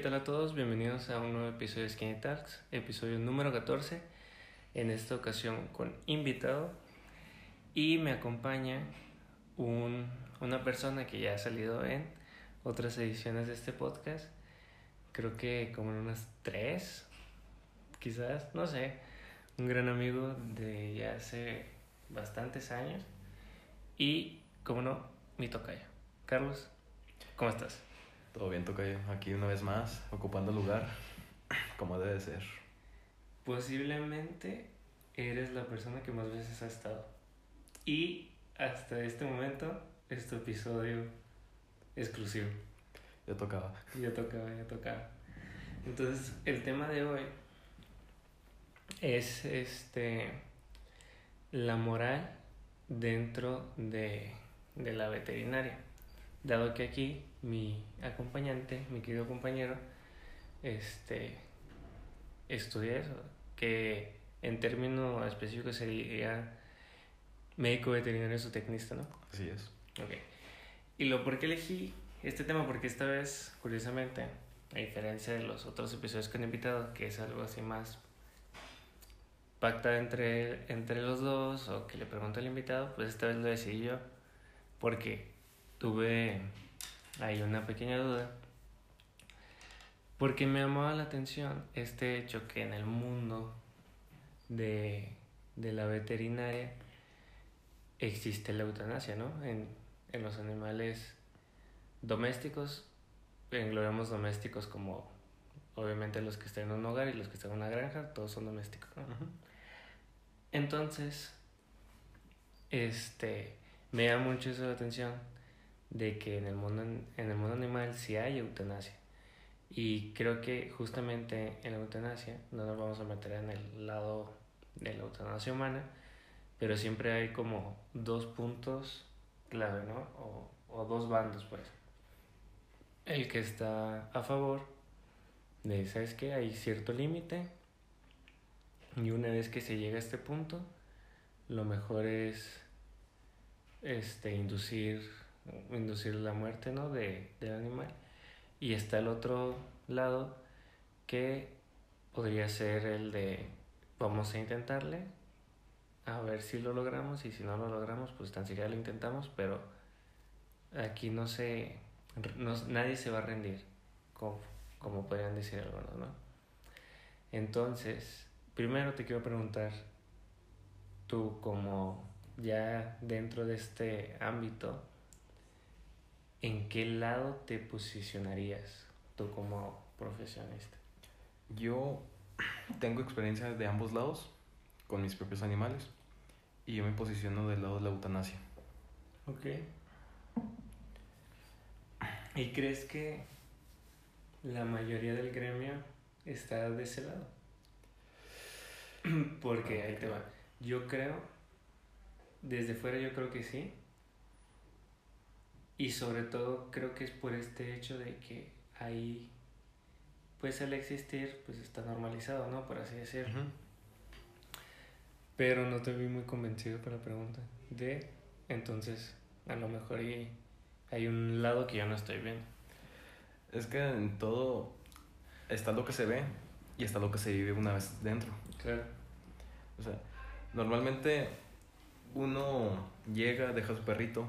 ¿qué tal a todos? Bienvenidos a un nuevo episodio de Skinny Talks, episodio número 14. En esta ocasión con invitado y me acompaña un, una persona que ya ha salido en otras ediciones de este podcast. Creo que como en unas tres, quizás, no sé. Un gran amigo de ya hace bastantes años. Y, como no, mi tocayo. Carlos, ¿cómo estás? Todo bien, Tocayo. Aquí una vez más, ocupando lugar, como debe ser. Posiblemente eres la persona que más veces ha estado. Y hasta este momento es tu episodio exclusivo. Ya tocaba. Ya tocaba, ya tocaba. Entonces, el tema de hoy es este la moral dentro de, de la veterinaria. Dado que aquí mi acompañante, mi querido compañero, este estudia eso, que en términos específicos sería médico veterinario zootecnista, ¿no? Así es. Ok. Y lo por qué elegí este tema, porque esta vez, curiosamente, a diferencia de los otros episodios que han invitado, que es algo así más pactado entre, entre los dos o que le pregunto al invitado, pues esta vez lo decidí yo, porque tuve ahí una pequeña duda. Porque me llamaba la atención este hecho que en el mundo de, de la veterinaria existe la eutanasia, ¿no? En, en los animales domésticos, englobamos domésticos como obviamente los que están en un hogar y los que están en una granja, todos son domésticos, ¿no? Entonces, este, me llama mucho eso la atención de que en el mundo, en el mundo animal sí hay eutanasia. Y creo que justamente en la eutanasia, no nos vamos a meter en el lado de la eutanasia humana, pero siempre hay como dos puntos clave, ¿no? O, o dos bandos, pues. El que está a favor de, ¿sabes qué? Hay cierto límite y una vez que se llega a este punto, lo mejor es este, inducir, inducir la muerte ¿no? de, del animal. Y está el otro lado que podría ser el de vamos a intentarle, a ver si lo logramos y si no lo logramos, pues tan siquiera lo intentamos, pero aquí no se, no, nadie se va a rendir, como, como podrían decir algunos, ¿no? Entonces, primero te quiero preguntar, tú como ya dentro de este ámbito, ¿en qué lado te posicionarías tú como profesionista? Yo tengo experiencia de ambos lados con mis propios animales y yo me posiciono del lado de la eutanasia. Ok. ¿Y crees que la mayoría del gremio está de ese lado? Porque ahí te va. Yo creo, desde fuera yo creo que sí. Y sobre todo creo que es por este hecho de que ahí, pues al existir, pues está normalizado, ¿no? Por así decirlo. Pero no te vi muy convencido por la pregunta. De, entonces, a lo mejor y hay un lado que yo no estoy viendo. Es que en todo está lo que se ve y está lo que se vive una vez dentro. Claro. O sea, normalmente uno llega, deja a su perrito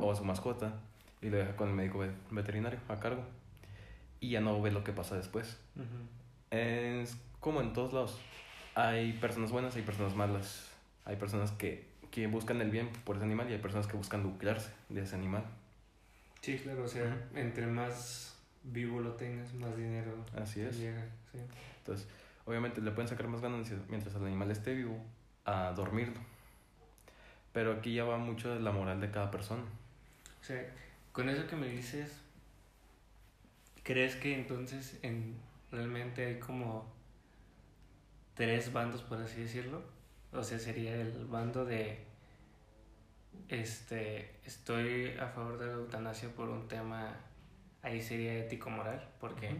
o a su mascota y lo deja con el médico ve- veterinario a cargo. Y ya no ve lo que pasa después. Es como en todos lados. Hay personas buenas, hay personas malas. Hay personas que, que buscan el bien por ese animal y hay personas que buscan lucrarse de ese animal. Sí, claro, o sea, entre más vivo lo tengas, más dinero Así es. llega. Sí. Entonces, obviamente le pueden sacar más ganancias mientras el animal esté vivo a dormirlo. Pero aquí ya va mucho de la moral de cada persona. O sea, con eso que me dices, ¿crees que entonces en, realmente hay como tres bandos, por así decirlo? O sea, sería el bando de, este, estoy a favor de la eutanasia por un tema, ahí sería ético-moral, porque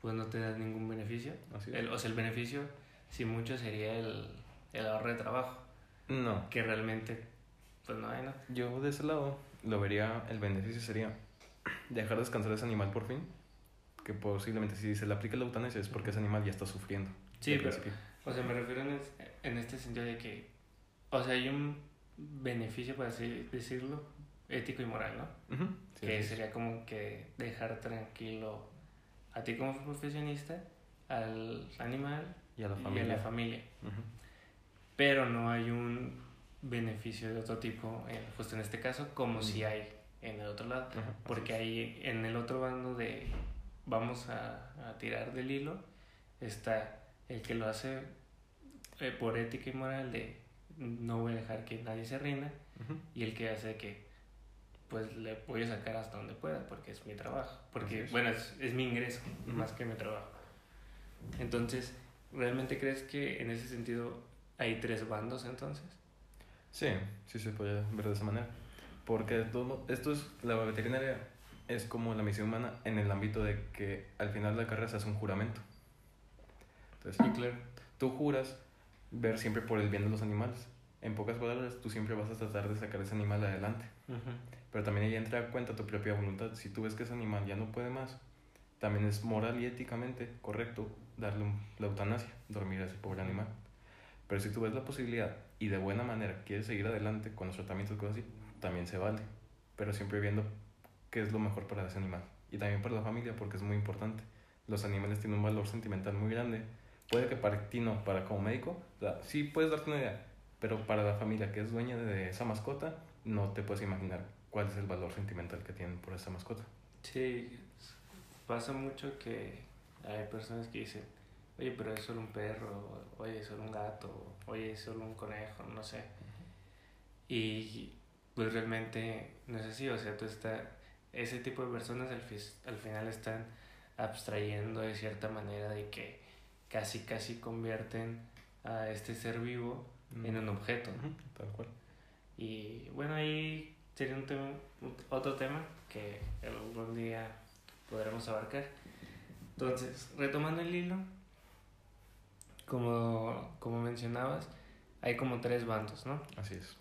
pues no te da ningún beneficio. El- o sea, el beneficio, si mucho, sería el, el ahorro de trabajo, No, que realmente, pues no hay, ¿no? yo de ese lado lo vería, el beneficio sería dejar descansar a ese animal por fin que posiblemente si se le aplica la eutanasia es porque ese animal ya está sufriendo. Sí, pero, o sea, me refiero en, es- en este sentido de que, o sea, hay un beneficio, por así decirlo, ético y moral, ¿no? Sí, que sería como que dejar tranquilo a ti como profesionista, al animal Y a la y familia. a la familia. Ujú. Pero no hay un beneficio de otro tipo, en- justo en este caso, como Mm. si hay en el otro lado. Ajá, Porque ahí en el otro bando de vamos a, a tirar del hilo está el que lo hace eh, por ética y moral de no voy a dejar que nadie se rinda y el que hace que pues le voy a sacar hasta donde pueda porque es mi trabajo porque bueno es, es mi ingreso más que mi trabajo. Entonces realmente crees que en ese sentido hay tres bandos entonces Sí, sí se puede ver de esa manera. Porque mo- esto es, la veterinaria es como la misión humana en el ámbito de que al final de la carrera se hace un juramento. Entonces, claro tú juras ver siempre por el bien de los animales. En pocas palabras, tú siempre vas a tratar de sacar ese animal adelante. Pero también ahí entra a cuenta tu propia voluntad. Si tú ves que ese animal ya no puede más, también es moral y éticamente correcto darle la eutanasia, dormir a ese pobre animal. Pero si tú ves la posibilidad y de buena manera quieres seguir adelante con los tratamientos cosas así, también se vale. Pero siempre viendo qué es lo mejor para ese animal. Y también para la familia, porque es muy importante. Los animales tienen un valor sentimental muy grande. Puede que para ti no, para como médico, o sea, sí puedes darte una idea, pero para la familia que es dueña de esa mascota, no te puedes imaginar cuál es el valor sentimental que tienen por esa mascota. Sí, pasa mucho que hay personas que dicen, oye, pero es solo un perro, oye, es solo un gato, oye, es solo un conejo, no sé. Y pues realmente no es así, o sea, tú está, ese tipo de personas al, fis- al final están abstrayendo de cierta manera de que casi, casi convierten a este ser vivo en un objeto. Ujú, Tal cual. Y bueno, ahí sería un tema, otro tema que algún día podremos abarcar. Entonces, retomando el hilo, como, como mencionabas, hay como tres bandos, ¿no? Así es.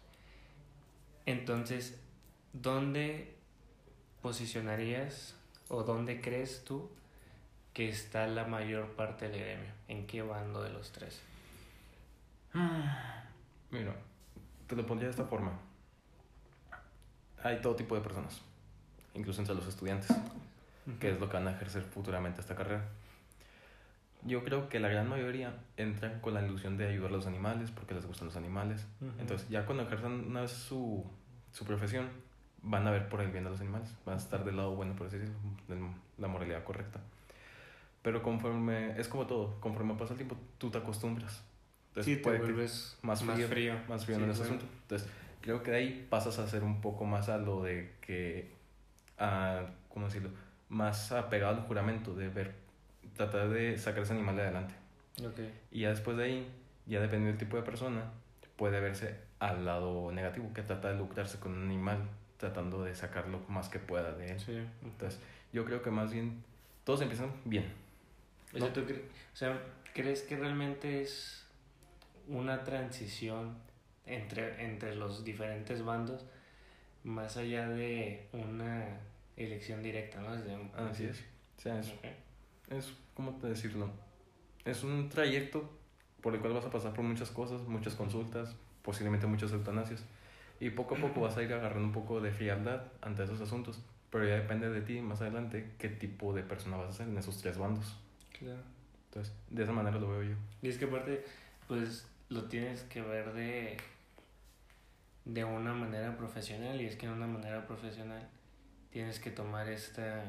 Entonces, ¿dónde posicionarías o dónde crees tú que está la mayor parte del gremio? ¿En qué bando de los tres? Mira, te lo pondría de esta forma. Hay todo tipo de personas, incluso entre los estudiantes, que es lo que van a ejercer futuramente esta carrera. Yo creo que la gran mayoría entran con la ilusión de ayudar a los animales porque les gustan los animales. Ujú. Entonces, ya cuando ejerzan una vez su, su profesión, van a ver por el bien de los animales, van a estar del lado bueno, por así decirlo, de la moralidad correcta. Pero conforme, es como todo, conforme pasa el tiempo, tú te acostumbras. Entonces, sí, te vuelves más más frío, frío. más frío Sí, en ese claro. asunto. Entonces, creo que de ahí pasas a ser un poco más a lo de que, a, ¿cómo decirlo? Más apegado al juramento, de ver, tratar de sacar ese animal de adelante. Ok. Y ya después de ahí, ya dependiendo del tipo de persona, puede verse al lado negativo, que trata de lucrarse con un animal, tratando de sacar lo más que pueda de él. Sí. Entonces, yo creo que más bien, todos empiezan bien. O sea, No. ¿tú cre- o sea, ¿crees que realmente es una transición entre, entre los diferentes bandos más allá de una elección directa, ¿no? Desde un Así es. O sea, es Ok. es, ¿cómo te decirlo? Es un trayecto por el cual vas a pasar por muchas cosas, muchas consultas, posiblemente muchas eutanasias. Y poco a poco vas a ir agarrando un poco de frialdad ante esos asuntos. Pero ya depende de ti más adelante qué tipo de persona vas a ser en esos tres bandos. Claro. Entonces, de esa manera lo veo yo. Y es que aparte, pues lo tienes que ver de, de una manera profesional y es que de una manera profesional tienes que tomar esta,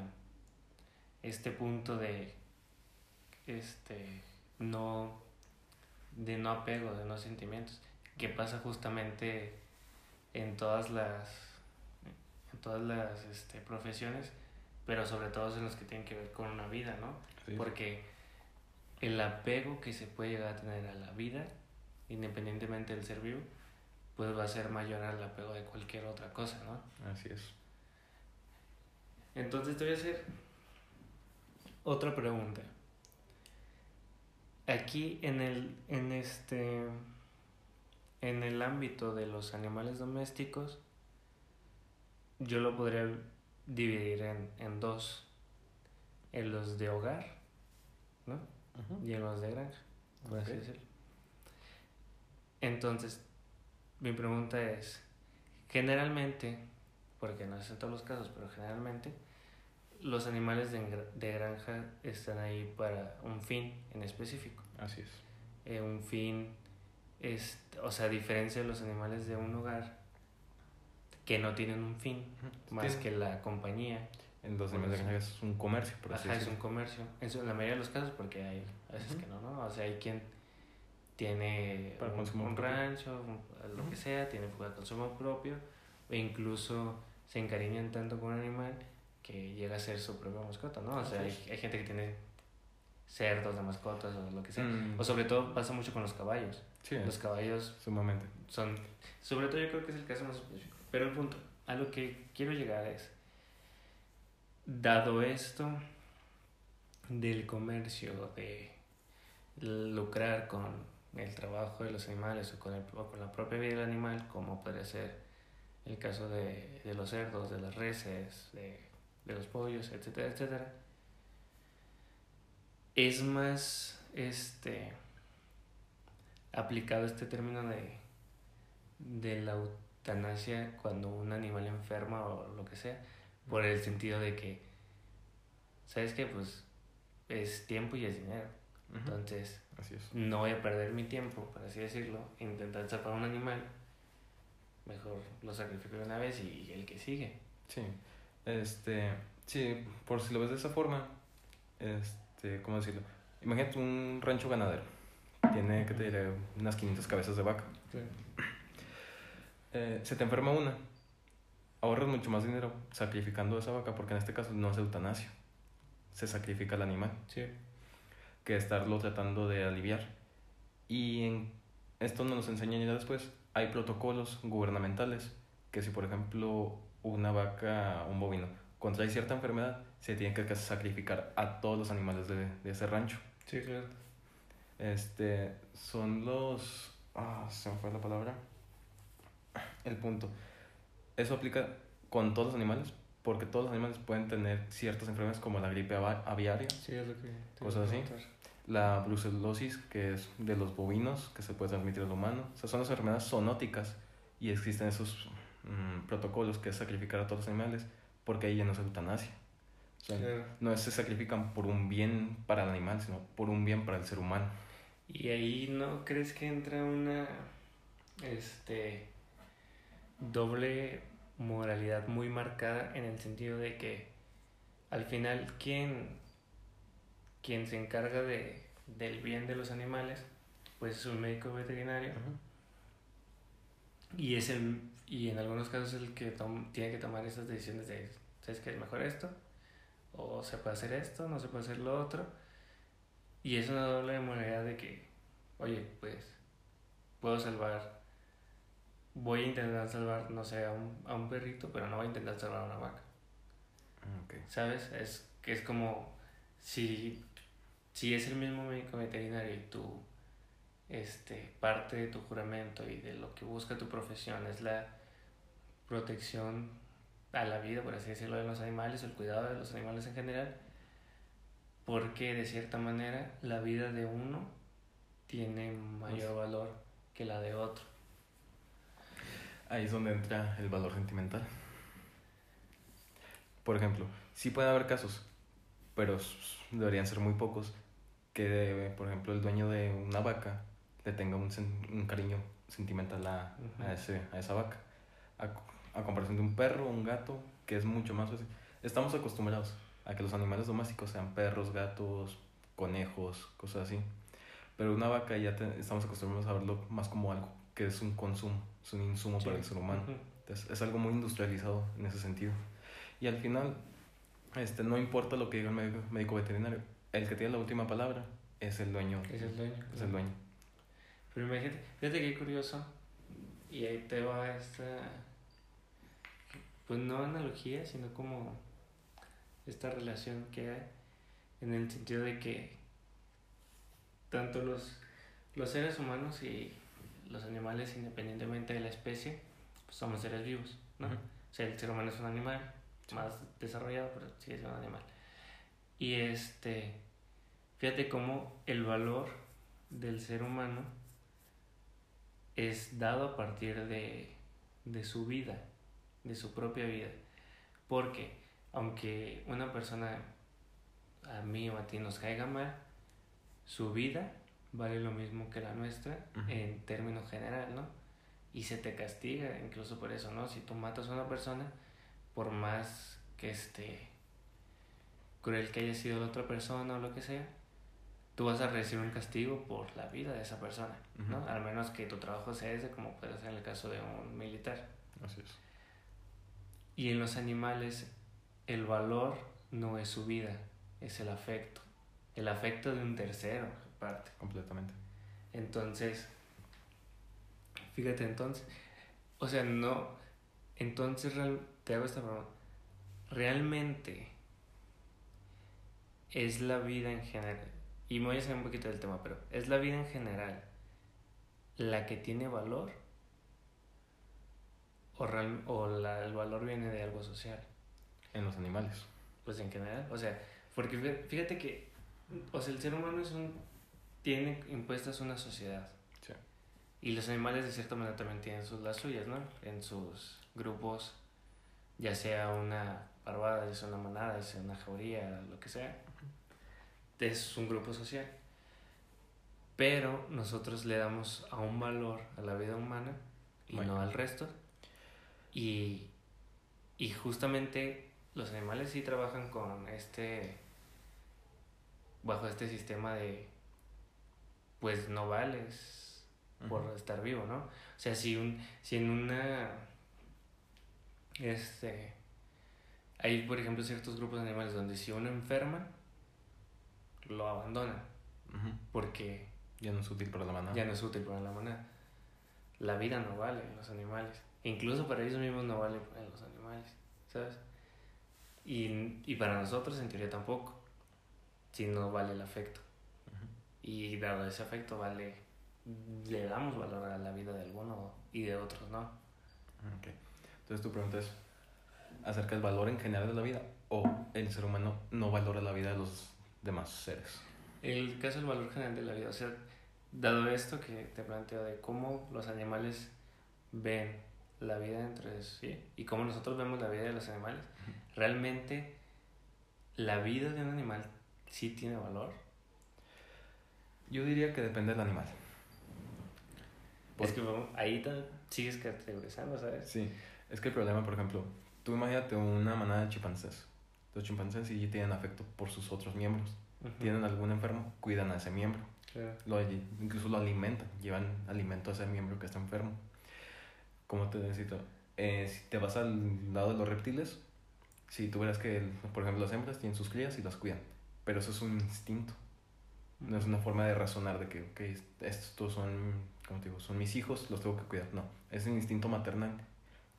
este punto de este no de no apego, de no sentimientos, que pasa justamente en todas las en todas las este, profesiones, pero sobre todo en los que tienen que ver con una vida, ¿no? Sí. Porque el apego que se puede llegar a tener a la vida, independientemente del ser vivo, pues va a ser mayor al apego de cualquier otra cosa, ¿no? Así es. Entonces te voy a hacer otra pregunta. Aquí en el en este en el ámbito de los animales domésticos yo lo podría dividir en, en dos. en los de hogar, ¿no? Y en los de granja, por así Ok. decirlo. Entonces, mi pregunta es, generalmente, porque no es en todos los casos, pero generalmente, los animales de, granja están ahí para un fin en específico. Así es. Eh, un fin, es, o sea, a diferencia de los animales de un hogar, que no tienen un fin, más que la compañía. En los animales de granja es un comercio, por así Ajá, es un comercio. En la mayoría de los casos, porque hay a veces que no, ¿no? O sea, hay quien tiene Para un, rancho, un- lo que sea, tiene para consumo propio, o incluso se encariñan tanto con un animal que llega a ser su propia mascota, ¿no? O sea, hay, gente que tiene cerdos de mascotas o lo que sea. Mm, O sobre todo pasa mucho con los caballos. sí, Los caballos sumamente. son, sobre todo yo creo que es el caso más específico. Pero el punto, a lo que quiero llegar es, dado esto del comercio, de lucrar con el trabajo de los animales o con, el, o con la propia vida del animal, como puede ser el caso de, de los cerdos, de las reses, de, de los pollos, etcétera, etcétera, es más este aplicado este término de, de la eutanasia cuando un animal enferma o lo que sea, por el sentido de que, ¿sabes qué? Pues es tiempo y es dinero. Entonces, Así es. no voy a perder mi tiempo, por así decirlo, intentar salvar un animal. Mejor lo sacrifico de una vez y el que sigue. Sí. Este, sí, por si lo ves de esa forma, este, ¿cómo decirlo? Imagínate un rancho ganadero. Tiene, que te diré? Unas 500 cabezas de vaca. Eh, se te enferma una. Ahorras mucho más dinero sacrificando esa vaca porque en este caso no es eutanasia. Se sacrifica al animal Sí. que estarlo tratando de aliviar. Y en esto nos enseñan ya después. Hay protocolos gubernamentales que si por ejemplo una vaca, un bovino, contrae cierta enfermedad, se tiene que sacrificar a todos los animales de, de ese rancho. Sí, claro. Este, son los... Ah, se me fue la palabra. El punto. Eso aplica con todos los animales, porque todos los animales pueden tener ciertas enfermedades como la gripe aviaria, Sí, es lo que... Cosas así. la brucelosis, que es de los bovinos, que se puede transmitir al humano. O sea, son las enfermedades zoonóticas y existen esos mm, protocolos que es sacrificar a todos los animales, porque ahí ya no es eutanasia. O sea, Claro. no se sacrifican por un bien para el animal, sino por un bien para el ser humano. Y ahí no crees que entra una este doble moralidad muy marcada en el sentido de que al final quien quien se encarga de del bien de los animales pues es un médico veterinario y es el y en algunos casos el que tiene que tomar esas decisiones de sabes que es mejor esto o se puede hacer esto no se puede hacer lo otro y es una doble moralidad de que oye pues puedo salvar voy a intentar salvar no sé a un, a un perrito pero no voy a intentar salvar a una vaca Ok. ¿sabes? Es que es como si, si es el mismo médico veterinario y tú, este, parte de tu juramento y de lo que busca tu profesión es la protección a la vida, por así decirlo, de los animales, el cuidado de los animales en general, porque de cierta manera la vida de uno tiene mayor valor que la de otro. Ahí es donde entra el valor sentimental. Por ejemplo, sí puede haber casos, pero deberían ser muy pocos, que por ejemplo el dueño de una vaca le tenga un, un cariño sentimental a, a, ese, a esa vaca. A, a comparación de un perro un gato, que es mucho más. Estamos acostumbrados a que los animales domésticos sean perros, gatos, conejos, cosas así. Pero una vaca ya te- estamos acostumbrados a verlo más como algo que es un consumo, es un insumo para el ser humano. Entonces, es algo muy industrializado en ese sentido. Y al final, este, no importa lo que diga el médico, médico veterinario, el que tiene la última palabra es el dueño. Es el dueño. Es el dueño. Pero imagínate, fíjate qué curioso. Y ahí te va esta. Pues no analogía, sino como esta relación que hay en el sentido de que tanto los, los seres humanos y los animales, independientemente de la especie, pues somos seres vivos, ¿no? O sea, el ser humano es un animal más desarrollado, pero sigue siendo un animal. Y este, fíjate cómo el valor del ser humano es dado a partir de, de su vida, de su propia vida. Porque aunque una persona a mí o a ti nos caiga mal, su vida vale lo mismo que la nuestra en términos general, ¿no? Y se te castiga incluso por eso, ¿no? Si tú matas a una persona, por más que este cruel que haya sido la otra persona o lo que sea, tú vas a recibir un castigo por la vida de esa persona, ¿no? Al menos que tu trabajo sea ese, como puede ser en el caso de un militar. Así es. Y en los animales, el valor no es su vida, es el afecto. El afecto de un tercero, aparte. Completamente. Entonces, fíjate entonces, o sea, no, entonces te hago esta pregunta, ¿realmente es la vida en general, y me voy a salir un poquito del tema, pero ¿es la vida en general la que tiene valor? ¿O, o la, el valor viene de algo social? En los animales. Pues en general, o sea, porque fíjate que, o sea, el ser humano es un, tiene impuestas una sociedad. Sí. Y los animales de cierta manera también tienen sus, las suyas, ¿no? En sus grupos, ya sea una parvada, ya sea una manada, ya sea una jauría, lo que sea. Es un grupo social. Pero nosotros le damos a un valor a la vida humana y no al resto. Y, y justamente los animales sí trabajan con este, bajo este sistema de, pues no vales por estar vivo, ¿no? O sea, si, un, si en una, este, hay por ejemplo ciertos grupos de animales donde si uno enferma, lo abandonan, porque... Ya no es útil para la manada. Ya no es útil para la manada. La vida no vale en los animales. Incluso para ellos mismos no vale en los animales, ¿sabes? Y, y para nosotros en teoría tampoco, si no vale el afecto. Y dado ese afecto vale, le damos valor a la vida de alguno y de otros no. Okay. Entonces tu pregunta es acerca del valor en general de la vida o el ser humano no valora la vida de los demás seres. El caso del valor general de la vida, o sea, dado esto que te planteo de cómo los animales ven la vida entre sí y cómo nosotros vemos la vida de los animales, realmente la vida de un animal sí tiene valor. Yo diría que depende del animal. Es que ahí sigues categorizando, ¿sabes? Sí, es que el problema, por ejemplo, tú imagínate una manada de chimpancés. Los chimpancés sí tienen afecto por sus otros miembros. Tienen algún enfermo, cuidan a ese miembro. Lo, incluso lo alimentan, llevan alimento a ese miembro que está enfermo. Como te necesito, eh, si te vas al lado de los reptiles, si tú verás que, por ejemplo, las hembras tienen sus crías y las cuidan, pero eso es un instinto. No es una forma de razonar de que, ok, estos son, como te digo, son mis hijos, los tengo que cuidar. No, es un instinto maternal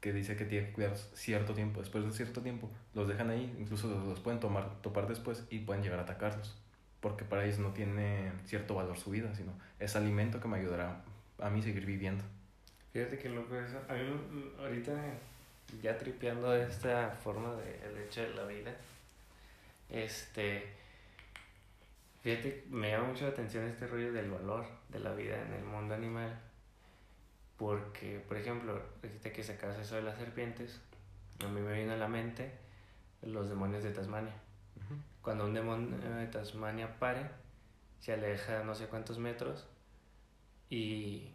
que dice que tiene que cuidar cierto tiempo. Después de cierto tiempo, los dejan ahí, incluso los, pueden tomar, topar después y pueden llegar a atacarlos. Porque para ellos no tiene cierto valor su vida, sino es alimento que me ayudará a mí seguir viviendo. Fíjate que loco eso. A mí ahorita ya tripeando esta forma de el hecho de la vida, este, fíjate, me llama mucho la atención este rollo del valor de la vida en el mundo animal porque, por ejemplo, dijiste que sacabas eso de las serpientes, a mí me vino a la mente los demonios de Tasmania. Cuando un demonio de Tasmania pare, se aleja no sé cuántos metros y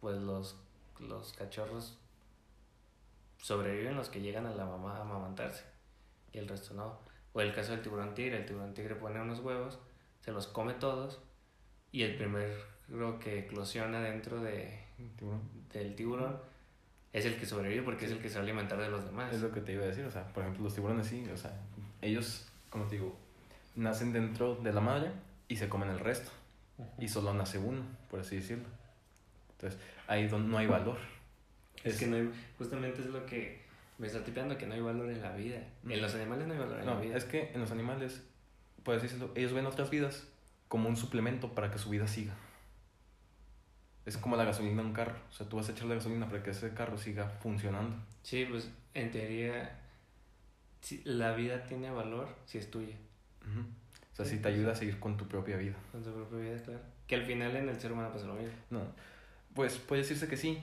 pues los, los cachorros sobreviven los que llegan a la mamá a amamantarse y el resto no. O el caso del tiburón tigre, el tiburón tigre pone unos huevos, se los come todos y el primer que eclosiona dentro de, del tiburón es el que sobrevive porque es el que se va a alimentar de los demás. Es lo que te iba a decir, o sea, por ejemplo, los tiburones sí, o sea, ellos, como te digo, nacen dentro de la madre y se comen el resto. Y solo nace uno, por así decirlo. Entonces, ahí no hay valor. Es, que no hay, justamente es lo que me está tipeando, que no hay valor en la vida. En los animales no hay valor en la vida. Es que en los animales, puedes decirlo, ellos ven otras vidas como un suplemento para que su vida siga. Es como la gasolina de un carro. O sea, tú vas a echar la gasolina para que ese carro siga funcionando. Sí, pues en teoría la vida tiene valor si es tuya. O sea, sí te ayuda a seguir con tu propia vida. Con tu propia vida, claro. Que al final en el ser humano pasa lo mismo. No, pues puede decirse que sí,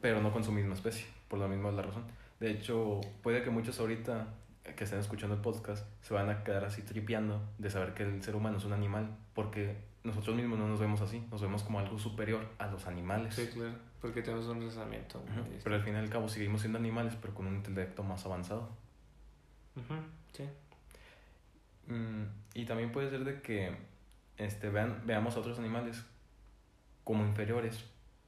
pero no con su misma especie, por lo mismo es la razón. De hecho, puede que muchos ahorita que estén escuchando el podcast se van a quedar así tripeando de saber que el ser humano es un animal, porque nosotros mismos no nos vemos así, nos vemos como algo superior a los animales. Sí, claro. Porque tenemos un distinto. Pero al fin y al cabo seguimos siendo animales, pero con un intelecto más avanzado. Ujú, Sí. Mm, y también puede ser de que este, vean, veamos a otros animales como inferiores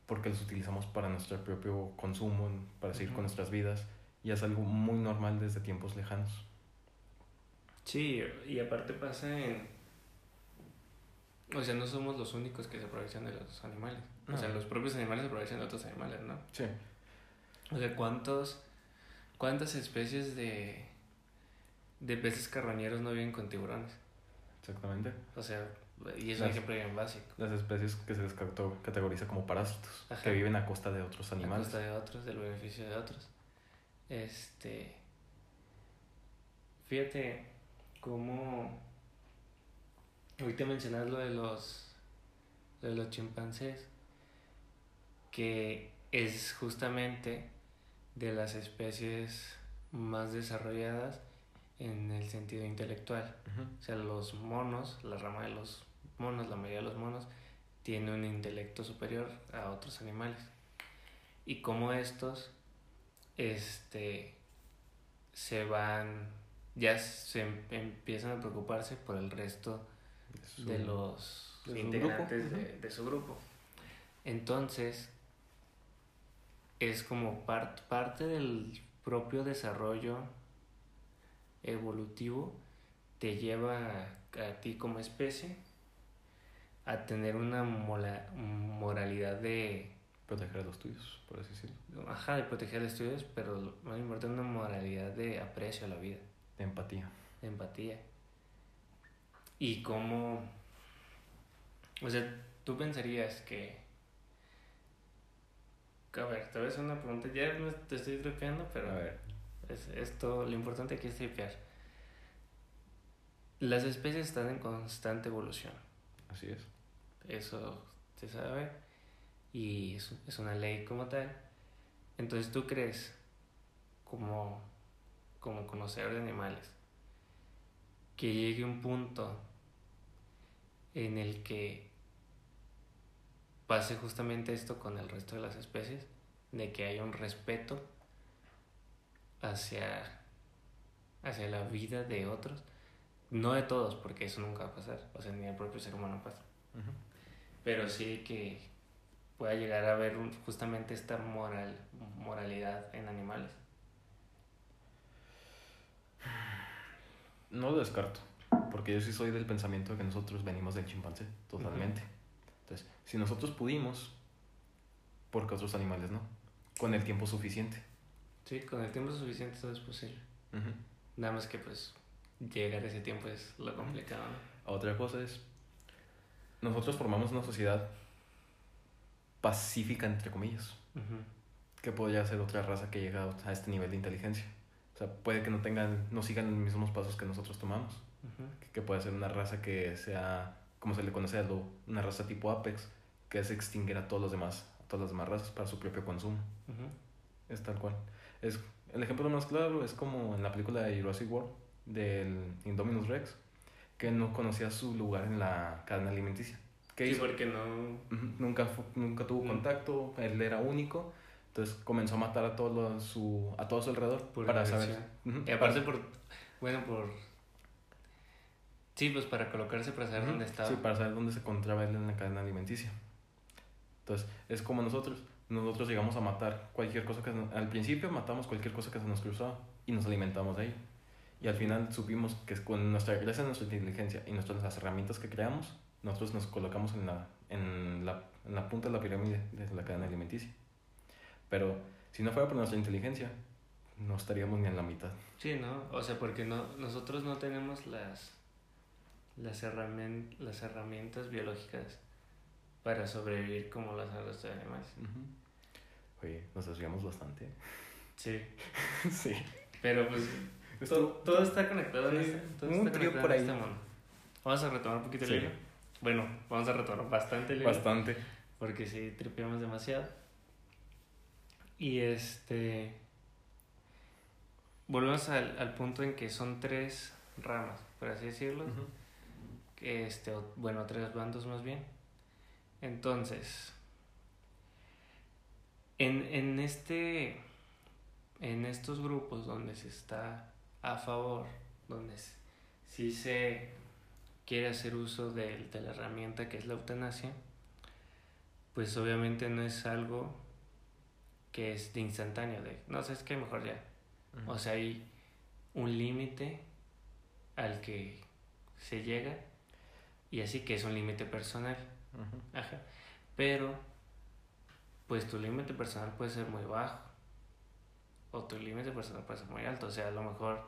porque los utilizamos para nuestro propio consumo, para seguir con nuestras vidas. Y es algo muy normal desde tiempos lejanos. Sí, y aparte pasa en... O sea, no somos los únicos que se aprovechan de los animales. O sea, No. los propios animales se aprovechan de otros animales, ¿no? Sí. O sea, ¿cuántos, ¿cuántas especies de, de peces carroñeros no viven con tiburones? Exactamente. O sea, y es un Las- ejemplo bien básico. Las especies que se les cato- categoriza como parásitos, Ajá. que viven a costa de otros A animales. costa de otros, del beneficio de otros. Este. Fíjate cómo. Ahorita mencionas lo de los. lo de los chimpancés. Que es justamente de las especies más desarrolladas en el sentido intelectual. O sea, los monos, la rama de los monos, la mayoría de los monos, tiene un intelecto superior a otros animales. Y como estos, este, se van, ya se em- empiezan a preocuparse por el resto Su- de los de integrantes de, de su grupo. Entonces, es como part- parte del propio desarrollo evolutivo, te lleva a, a ti como especie a tener una mola- moralidad de, Proteger a los tuyos, por así decirlo. ajá, de proteger los estudios, pero más importante, una moralidad de aprecio a la vida De empatía. de empatía. Y cómo, o sea, tú pensarías que, a ver, te voy a hacer una pregunta, ya te estoy tripeando, pero A ver. es, esto, lo importante aquí es tripear. Las especies están en constante evolución, Así es. eso se sabe, y es, es una ley como tal. Entonces, ¿tú crees, como, como conocedor de animales, que llegue un punto en el que pase justamente esto con el resto de las especies, de que haya un respeto hacia, hacia la vida de otros, no de todos, porque eso nunca va a pasar, o sea, ni el propio ser humano pasa, pero sí que pueda llegar a haber un- justamente esta moral, moralidad en animales. No lo descarto, porque yo sí soy del pensamiento de que nosotros venimos del chimpancé, totalmente. Entonces, si nosotros pudimos, ¿por qué otros animales no? Con el tiempo suficiente. Sí, con el tiempo suficiente todo es posible. Nada más que pues llegar a ese tiempo es lo complicado. ¿no? Otra cosa es, nosotros formamos una sociedad pacífica, entre comillas, Ujú. que podría ser otra raza que llega a este nivel de inteligencia. O sea, puede que no tengan, no sigan los mismos pasos que nosotros tomamos. Ujú. que- que puede ser una raza que sea, como se le conoce a lo, una raza tipo Apex, que es extinguir a todos los demás, a todas las demás razas para su propio consumo. Ujú. Es tal cual. Es, el ejemplo más claro es como en la película de Jurassic World, del Indominus Rex, que no conocía su lugar en la cadena alimenticia. ¿Qué Sí, hizo? porque no... Nunca, nunca tuvo Mm. contacto, él era único, entonces comenzó a matar a todo, su, a todo su alrededor Por para saber. Y aparte por... Bueno, por... Sí, pues para colocarse para saber Ujú, dónde estaba. Sí, para saber dónde se encontraba él en la cadena alimenticia. Entonces, es como nosotros. Nosotros llegamos a matar cualquier cosa que... Al principio matamos cualquier cosa que se nos cruzaba y nos alimentamos de ello. Y al final supimos que con nuestra gracia, nuestra inteligencia y nuestras las herramientas que creamos, nosotros nos colocamos en la, en, la, en la punta de la pirámide de la cadena alimenticia. Pero si no fuera por nuestra inteligencia, no estaríamos ni en la mitad. Sí, ¿no? O sea, porque no, nosotros no tenemos las, las, herramien- las herramientas biológicas para sobrevivir como las hacen los animales. Ujú. Oye, nos desviamos bastante. Sí. sí. Pero pues Esto- todo está conectado en Sí, este, todo un está conectado por en ahí. este mundo. vamos a retomar un poquito el Sí. hilo. Bueno, vamos a retomar bastante el hilo. Bastante. Porque sí, tripeamos demasiado. Y este. Volvemos al, al punto en que son tres ramas, por así decirlo. Que este, o- bueno, tres bandos más bien. Entonces, en, en este, en estos grupos donde se está a favor, donde sí se quiere hacer uso de, de la herramienta que es la eutanasia, pues obviamente no es algo que es de instantáneo, de, no sé, es que mejor ya. O sea, hay un límite al que se llega y así que es un límite personal. Ajá. Pero, pues tu límite personal puede ser muy bajo o tu límite personal puede ser muy alto. O sea, a lo mejor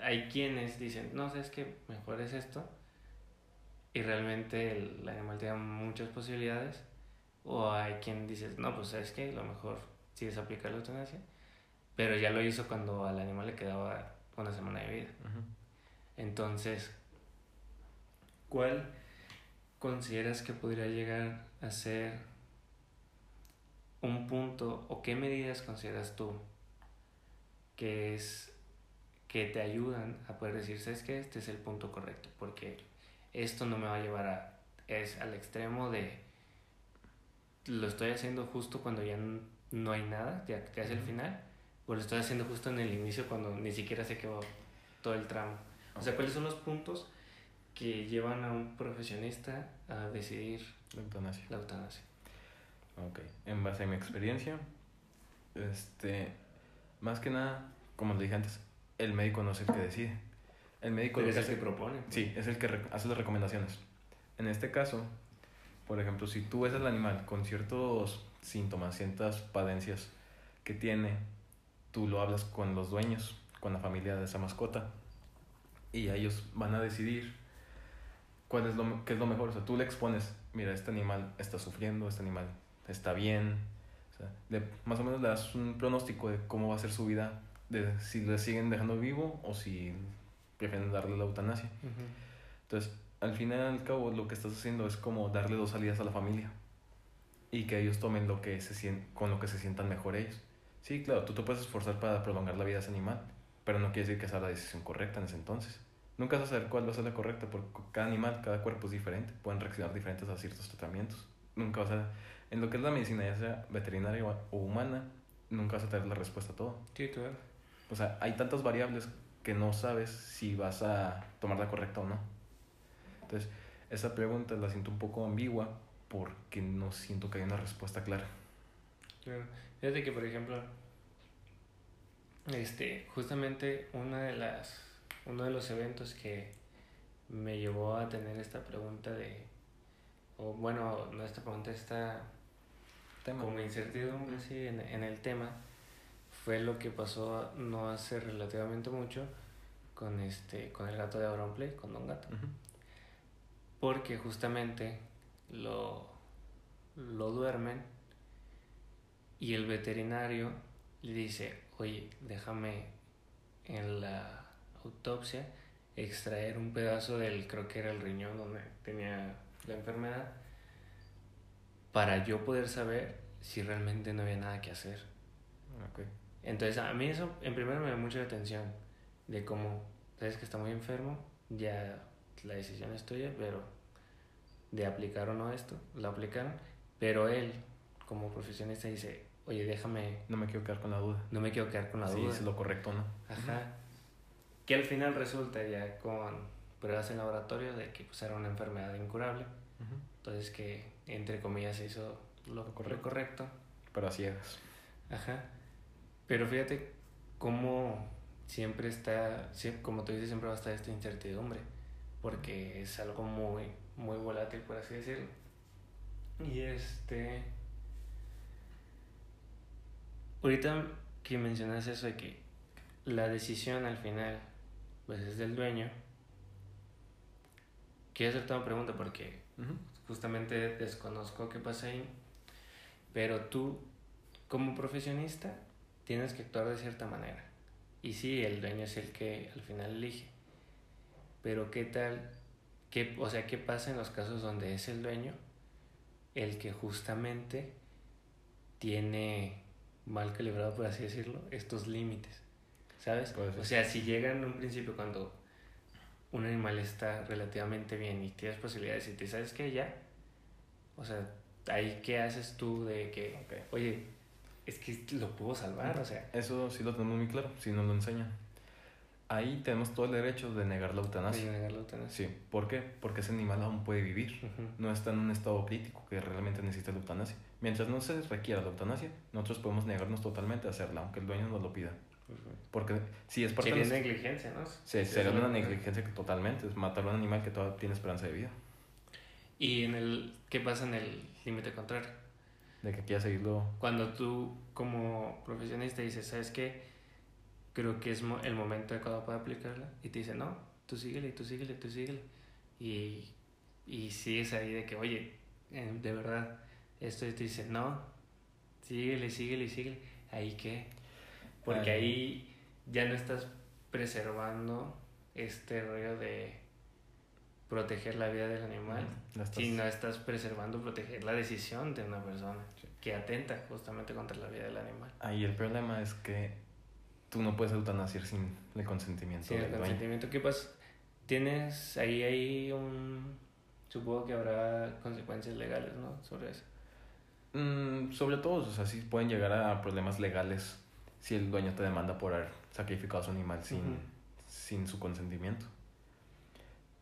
hay quienes dicen, no, sabes que mejor es esto y realmente el animal tiene muchas posibilidades. O hay quien dice, no, pues sabes que lo mejor sí es aplicar la eutanasia, pero ya lo hizo cuando al animal le quedaba una semana de vida. Entonces, ¿cuál consideras que podría llegar a ser un punto o qué medidas consideras tú que es que te ayudan a poder decir, sabes que este es el punto correcto, porque esto no me va a llevar a es al extremo de lo estoy haciendo justo cuando ya no hay nada, ya que es el final, o lo estoy haciendo justo en el inicio cuando ni siquiera se quedó todo el tramo. O sea. ¿cuáles son los puntos que llevan a un profesionista a decidir La eutanasia. la eutanasia? Ok. En base a mi experiencia, este, más que nada, como le dije antes, el médico no es el que decide. El médico Pero lo es que el que hace- propone. Sí, es el que hace las recomendaciones. En este caso, por ejemplo, si tú ves al animal con ciertos síntomas, ciertas padencias que tiene, tú lo hablas con los dueños, con la familia de esa mascota, y ellos van a decidir cuál es lo, qué es lo mejor. O sea, tú le expones, mira, este animal está sufriendo, este animal está bien. O sea, le- más o menos le das un pronóstico de cómo va a ser su vida, de si le siguen dejando vivo o si prefieren darle la eutanasia. Ujú. Entonces, al final y al cabo, lo que estás haciendo es como darle dos salidas a la familia y que ellos tomen lo que se con lo que se sientan mejor ellos. Sí, claro, tú te puedes esforzar para prolongar la vida de ese animal, pero no quiere decir que sea la decisión correcta en ese entonces. Nunca vas a saber cuál va a ser la correcta porque cada animal, cada cuerpo es diferente, pueden reaccionar diferentes a ciertos tratamientos. Nunca vas a, en lo que es la medicina, ya sea veterinaria o o humana, nunca vas a tener la respuesta a todo. Sí, claro. O sea, hay tantas variables que no sabes si vas a tomar la correcta o no. Entonces, esa pregunta la siento un poco ambigua porque no siento que haya una respuesta clara. Claro. Fíjate que, por ejemplo, este, justamente una de las, uno de los eventos que me llevó a tener esta pregunta de, o bueno, no esta pregunta, esta Tema. como incertidumbre sí, en, en el tema, fue lo que pasó no hace relativamente mucho con este, con el gato de Auronplay, con Don Gato. Porque justamente lo, lo duermen y el veterinario le dice, oye, déjame en la autopsia extraer un pedazo del, creo que era el riñón donde tenía la enfermedad, para yo poder saber si realmente no había nada que hacer. Entonces a mí eso en primero me da mucha atención de cómo, sabes que está muy enfermo, ya la decisión es tuya, pero de aplicar o no esto, lo aplicaron, pero él como profesionista dice, oye, déjame, No me quiero quedar con la duda. no me quiero quedar con la si duda. es lo correcto no. Ajá. Que al final resulta ya con pruebas en laboratorio de que pues, era una enfermedad incurable, entonces que entre comillas se hizo lo, Lo correcto. lo correcto. Pero a ciegas. Ajá. Pero fíjate cómo siempre está, como tú dices, siempre va a estar esta incertidumbre, porque es algo muy, muy volátil, por así decirlo. Y este... Ahorita que mencionas eso de que la decisión al final, pues es del dueño, quiero hacerte una pregunta porque justamente desconozco qué pasa ahí, pero tú como profesionista tienes que actuar de cierta manera. Y sí, el dueño es el que al final elige, pero ¿qué tal ¿qué, o sea, ¿qué pasa en los casos donde es el dueño el que justamente tiene mal calibrado, por así decirlo, estos límites? ¿Sabes? O sea, si llega en un principio cuando un animal está relativamente bien y tienes posibilidades y te sabes que ya, o sea, ahí qué haces tú de que, oye, es que lo puedo salvar, o sea. Eso sí lo tenemos muy claro, si nos lo enseñan. Ahí tenemos todo el derecho de negar la eutanasia. De negar la eutanasia. Sí, ¿por qué? Porque ese animal aún puede vivir, no está en un estado crítico que realmente necesita la eutanasia. Mientras no se requiera la eutanasia, nosotros podemos negarnos totalmente a hacerla, aunque el dueño nos lo pida. Porque si es parte sería negligencia, ¿no? Sí, sería una negligencia que totalmente, es matar a un animal que todavía tiene esperanza de vida. ¿Y en el qué pasa en el límite contrario? De que quiera seguirlo. Cuando tú como profesionista dices, ¿sabes qué? Creo que es el momento adecuado para aplicarla. Y te dice, no, tú síguele, tú síguele, tú síguele. Y, y sigues ahí de que, oye, de verdad, esto te dice, no, síguele, síguele, síguele. ¿Ahí qué? Porque ahí ya no estás preservando este rollo de proteger la vida del animal, sino estás preservando, proteger la decisión de una persona que atenta justamente contra la vida del animal. Ahí el problema es que tú no puedes eutanasiar sin el consentimiento. Sin el consentimiento, ¿qué pasa? Tienes ahí, ahí un... Supongo que habrá consecuencias legales, ¿no? Sobre eso. Mm, sobre todo, o sea, sí pueden llegar a problemas legales si el dueño te demanda por haber sacrificado a su animal sin, sin su consentimiento.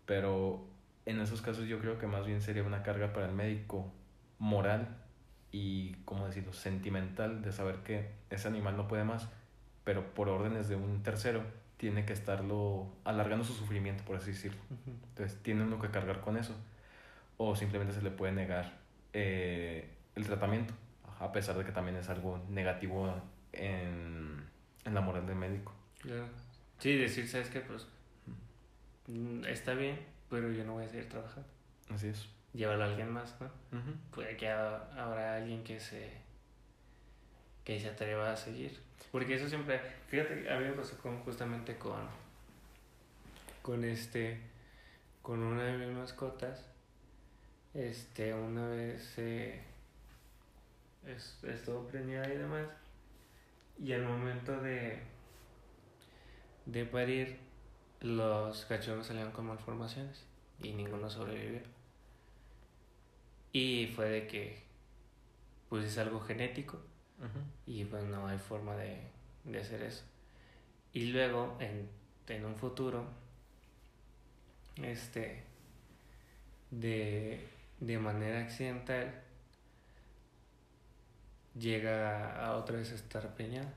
Pero en esos casos yo creo que más bien sería una carga para el médico moral y, ¿cómo decirlo?, sentimental de saber que ese animal no puede más, pero por órdenes de un tercero tiene que estarlo alargando su sufrimiento, por así decirlo. Entonces tiene uno que cargar con eso. O simplemente se le puede negar eh, el tratamiento, a pesar de que también es algo negativo en, la moral del médico. Claro. Sí, decir, ¿sabes qué? Pues mm, está bien, pero yo no voy a seguir trabajando. Así es. Llévalo a alguien más, ¿no? Puede que habrá alguien que se que se atreva a seguir. Porque eso siempre, fíjate, a mí me pasó con, justamente con con este con una de mis mascotas. Este, una vez eh, estuvo preñada y demás y al momento de, de parir, los cachorros salieron con malformaciones y ninguno sobrevivió. Y fue de que, pues es algo genético y pues no hay forma de, de hacer eso. Y luego, en, en un futuro, este, de, de manera accidental, llega a otra vez a estar peñada.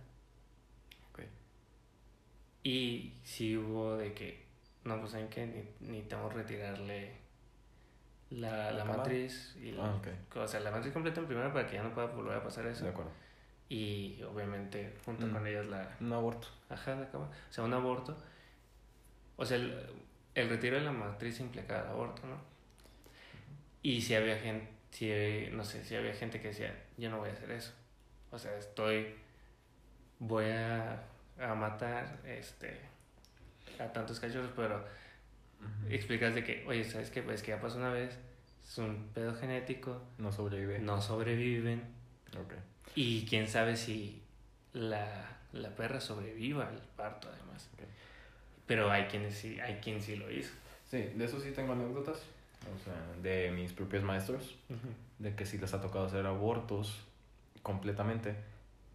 Y si hubo de que, no, pues saben que ni, necesitamos retirarle la, la, matriz. Y ah, O sea, la matriz completa en primera para que ya no pueda volver a pasar eso. De acuerdo. Y obviamente junto mm. con ellos la... Un aborto. Ajá, la cama. O sea, un aborto. O sea, el, el retiro de la matriz implica el aborto, ¿no? Y si había gente si, no sé, si había gente que decía, yo no voy a hacer eso. O sea, estoy, voy a, a matar este, a tantos cachorros, pero explicas de que, oye, ¿sabes qué? Pues que ya pasó una vez, es un pedo genético. No sobrevive. No sobreviven. Okay. Y quién sabe si la, la perra sobreviva al parto, además. Pero hay quienes sí, hay quien sí lo hizo. Sí, de eso sí tengo anécdotas o sea, de mis propios maestros, de que si les ha tocado hacer abortos completamente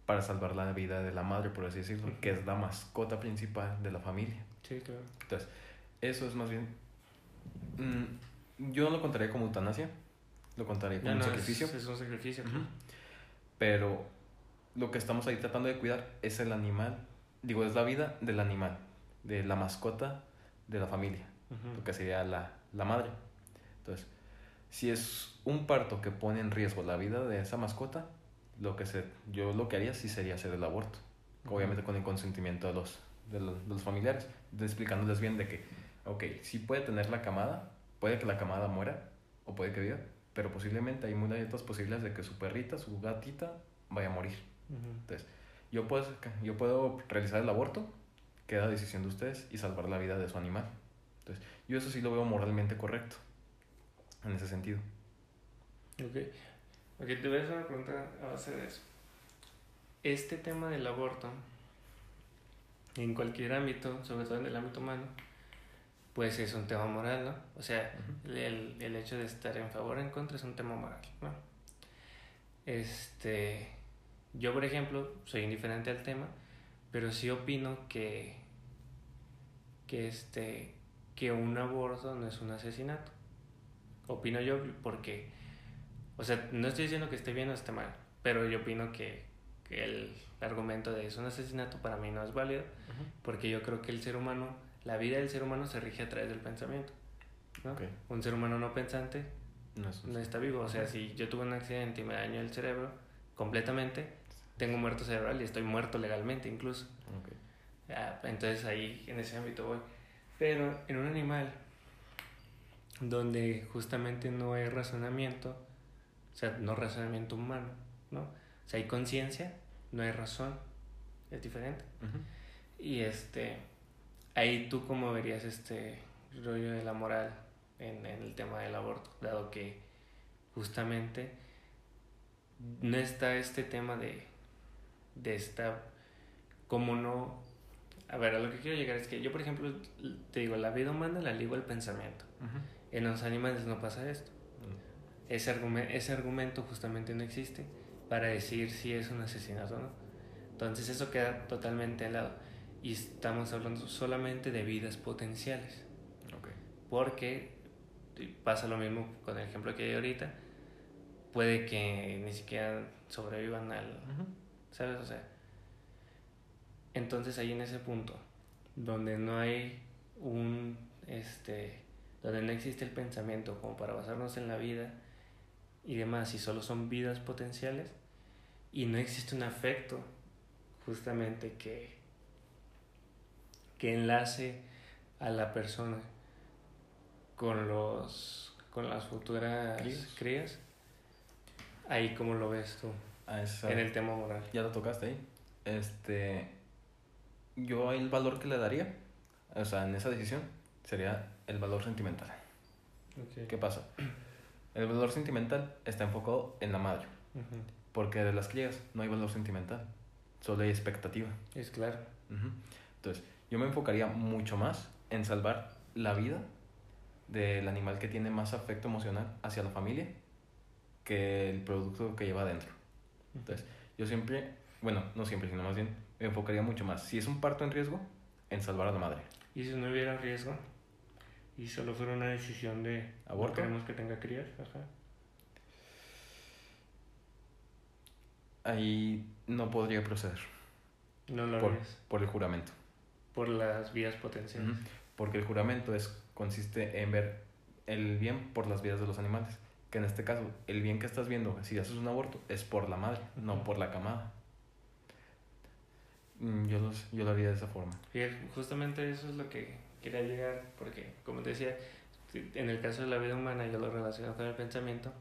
para salvar la vida de la madre, por así decirlo, que es la mascota principal de la familia. Sí, claro. Entonces, eso es más bien... Mm, yo no lo contaría como eutanasia, lo contaría como un sacrificio. Es, un sacrificio. Pero lo que estamos ahí tratando de cuidar es el animal, digo, es la vida del animal, de la mascota de la familia, lo que sería la, la madre. Entonces, si es un parto que pone en riesgo la vida de esa mascota, lo que se, yo lo que haría sí sería hacer el aborto. Obviamente con el consentimiento de los, de los, familiares, explicándoles bien de que, ok, sí puede tener la camada, puede que la camada muera o puede que viva, pero posiblemente hay muchas otras posibilidades de que su perrita, su gatita, vaya a morir. Entonces, yo puedo, yo puedo realizar el aborto, queda decisión de ustedes y salvar la vida de su animal. Entonces, yo eso sí lo veo moralmente correcto, en ese sentido. Ok. Ok, te voy a hacer una pregunta a base de eso. Este tema del aborto, en cualquier ámbito, sobre todo en el ámbito humano, pues es un tema moral, ¿no? O sea, el, el hecho de estar en favor o en contra es un tema moral, ¿no? Este, yo por ejemplo soy indiferente al tema, pero sí opino que, que este, que un aborto no es un asesinato. Opino yo porque, o sea, no estoy diciendo que esté bien o esté mal, pero yo opino que, que el argumento de es un asesinato para mí no es válido, porque yo creo que el ser humano, la vida del ser humano se rige a través del pensamiento. ¿no? Ok. Un ser humano no pensante No es no está vivo. O sea, si yo tuve un accidente y me dañó el cerebro completamente, tengo muerto cerebral y estoy muerto legalmente incluso. Ok. Ah, entonces ahí en ese ámbito voy. Pero en un animal donde justamente no hay razonamiento, o sea, no razonamiento humano, ¿no? O sea, hay conciencia, no hay razón, es diferente. Ujú. Y este, ahí tú cómo verías este rollo de la moral en, en el tema del aborto, dado que justamente no está este tema de, de esta, como no, a ver, a lo que quiero llegar es que yo, por ejemplo, te digo, la vida humana la ligo al pensamiento. En los animales no pasa esto. Ese, argumento, ese argumento justamente no existe para decir si es un asesinato o no. Entonces eso queda totalmente al lado. Y estamos hablando solamente de vidas potenciales. Ok. Porque pasa lo mismo con el ejemplo que hay ahorita. Puede que ni siquiera sobrevivan al... Ujú. ¿Sabes? O sea... Entonces ahí en ese punto, donde no hay un... Este, donde no existe el pensamiento como para basarnos en la vida y demás, y solo son vidas potenciales, y no existe un afecto justamente que, que enlace a la persona con los con las futuras Crías. crías, ahí como lo ves tú Ah, esa- en el tema moral. Ya lo tocaste ahí. Este. Yo el valor que le daría, o sea, en esa decisión, sería el valor sentimental. ¿Qué pasa? El valor sentimental está enfocado en la madre, Ujú. porque de las crías no hay valor sentimental, solo hay expectativa. Es claro. Entonces, yo me enfocaría mucho más en salvar la vida del animal que tiene más afecto emocional hacia la familia que el producto que lleva adentro. Entonces, yo siempre, bueno, no siempre, sino más bien, me enfocaría mucho más, si es un parto en riesgo, en salvar a la madre. Y si no hubiera riesgo y solo fuera una decisión de ¿Aborto? no queremos que tenga crías, ajá. Ahí no podría proceder No lo por, harías por el juramento. Por las vías potenciales. Porque el juramento es, consiste en ver el bien por las vidas de los animales. Que en este caso, el bien que estás viendo, si haces un aborto, es por la madre, no por la camada. Mm, Yo, los, yo lo haría de esa forma. Fíjate, justamente eso es lo que quería llegar, porque como te decía, en el caso de la vida humana yo lo relaciono con el pensamiento,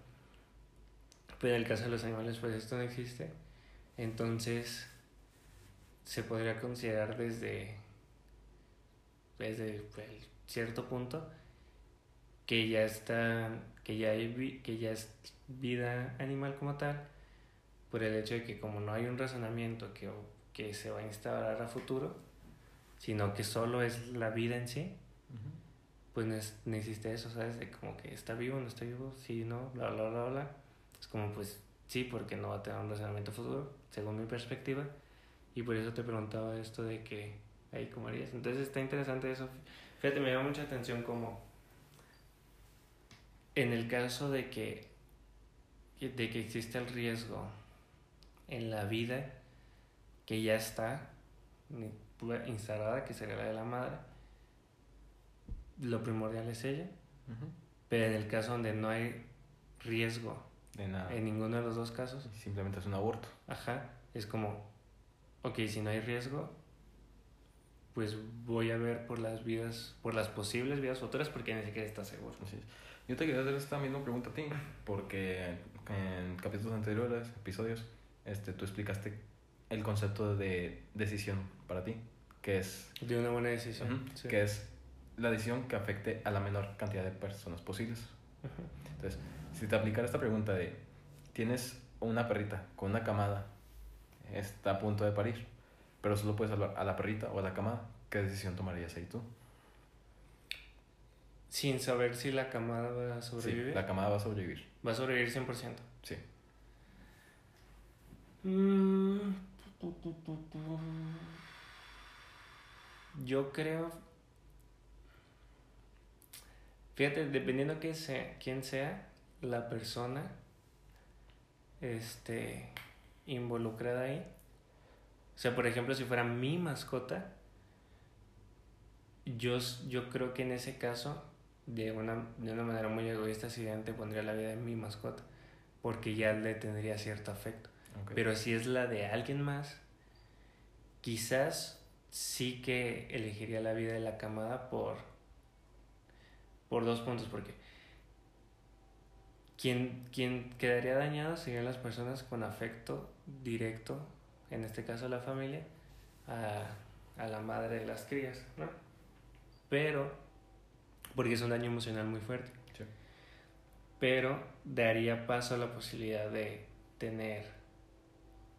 pero en el caso de los animales pues esto no existe, entonces se podría considerar desde, desde cierto punto que ya está, que ya, hay, que ya es vida animal como tal, por el hecho de que como no hay un razonamiento que, que se va a instaurar a futuro, sino que solo es la vida en sí, pues no, es- no existe eso, ¿sabes? De como que está vivo, no está vivo, sí, no, bla, bla, bla, bla. Es como, pues sí, porque no va a tener un razonamiento futuro, según mi perspectiva. Y por eso te preguntaba esto de que ahí cómo harías. Entonces está interesante eso. Fíjate, me llama mucha atención como en el caso de que, de que existe el riesgo en la vida que ya está instalada, que sería la de la madre, lo primordial es ella, Ujú. pero en el caso donde no hay riesgo De nada. en ninguno de los dos casos, Simplemente es un aborto. ajá, es como, ok, si no hay riesgo, pues voy a ver por las vidas, por las posibles vidas futuras, porque ni siquiera está seguro. Así es. Yo te quería hacer esta misma pregunta a ti, porque en capítulos anteriores, episodios, este, tú explicaste el concepto de decisión para ti, que es, De una buena decisión. sí. que es la decisión que afecte a la menor cantidad de personas posibles. Entonces, si te aplicara esta pregunta de, tienes una perrita con una camada, está a punto de parir, pero solo puedes salvar a la perrita o a la camada, ¿qué decisión tomarías ahí tú? Sin saber si la camada va a Sí, sobrevivir. la camada va a sobrevivir. Va a sobrevivir 100%. Sí. Mm. Yo creo. Fíjate, dependiendo que sea, quién sea la persona este, involucrada ahí. O sea, por ejemplo, si fuera mi mascota, yo, yo creo que en ese caso, de una, de una manera muy egoísta, sí pondría la vida de mi mascota, porque ya le tendría cierto afecto. Pero si es la de alguien más, quizás sí que elegiría la vida de la camada por, por dos puntos, porque quien, quien quedaría dañado serían las personas con afecto directo, en este caso la familia, a, a la madre de las crías, ¿no? Pero, porque es un daño emocional muy fuerte Sí. pero daría paso a la posibilidad de tener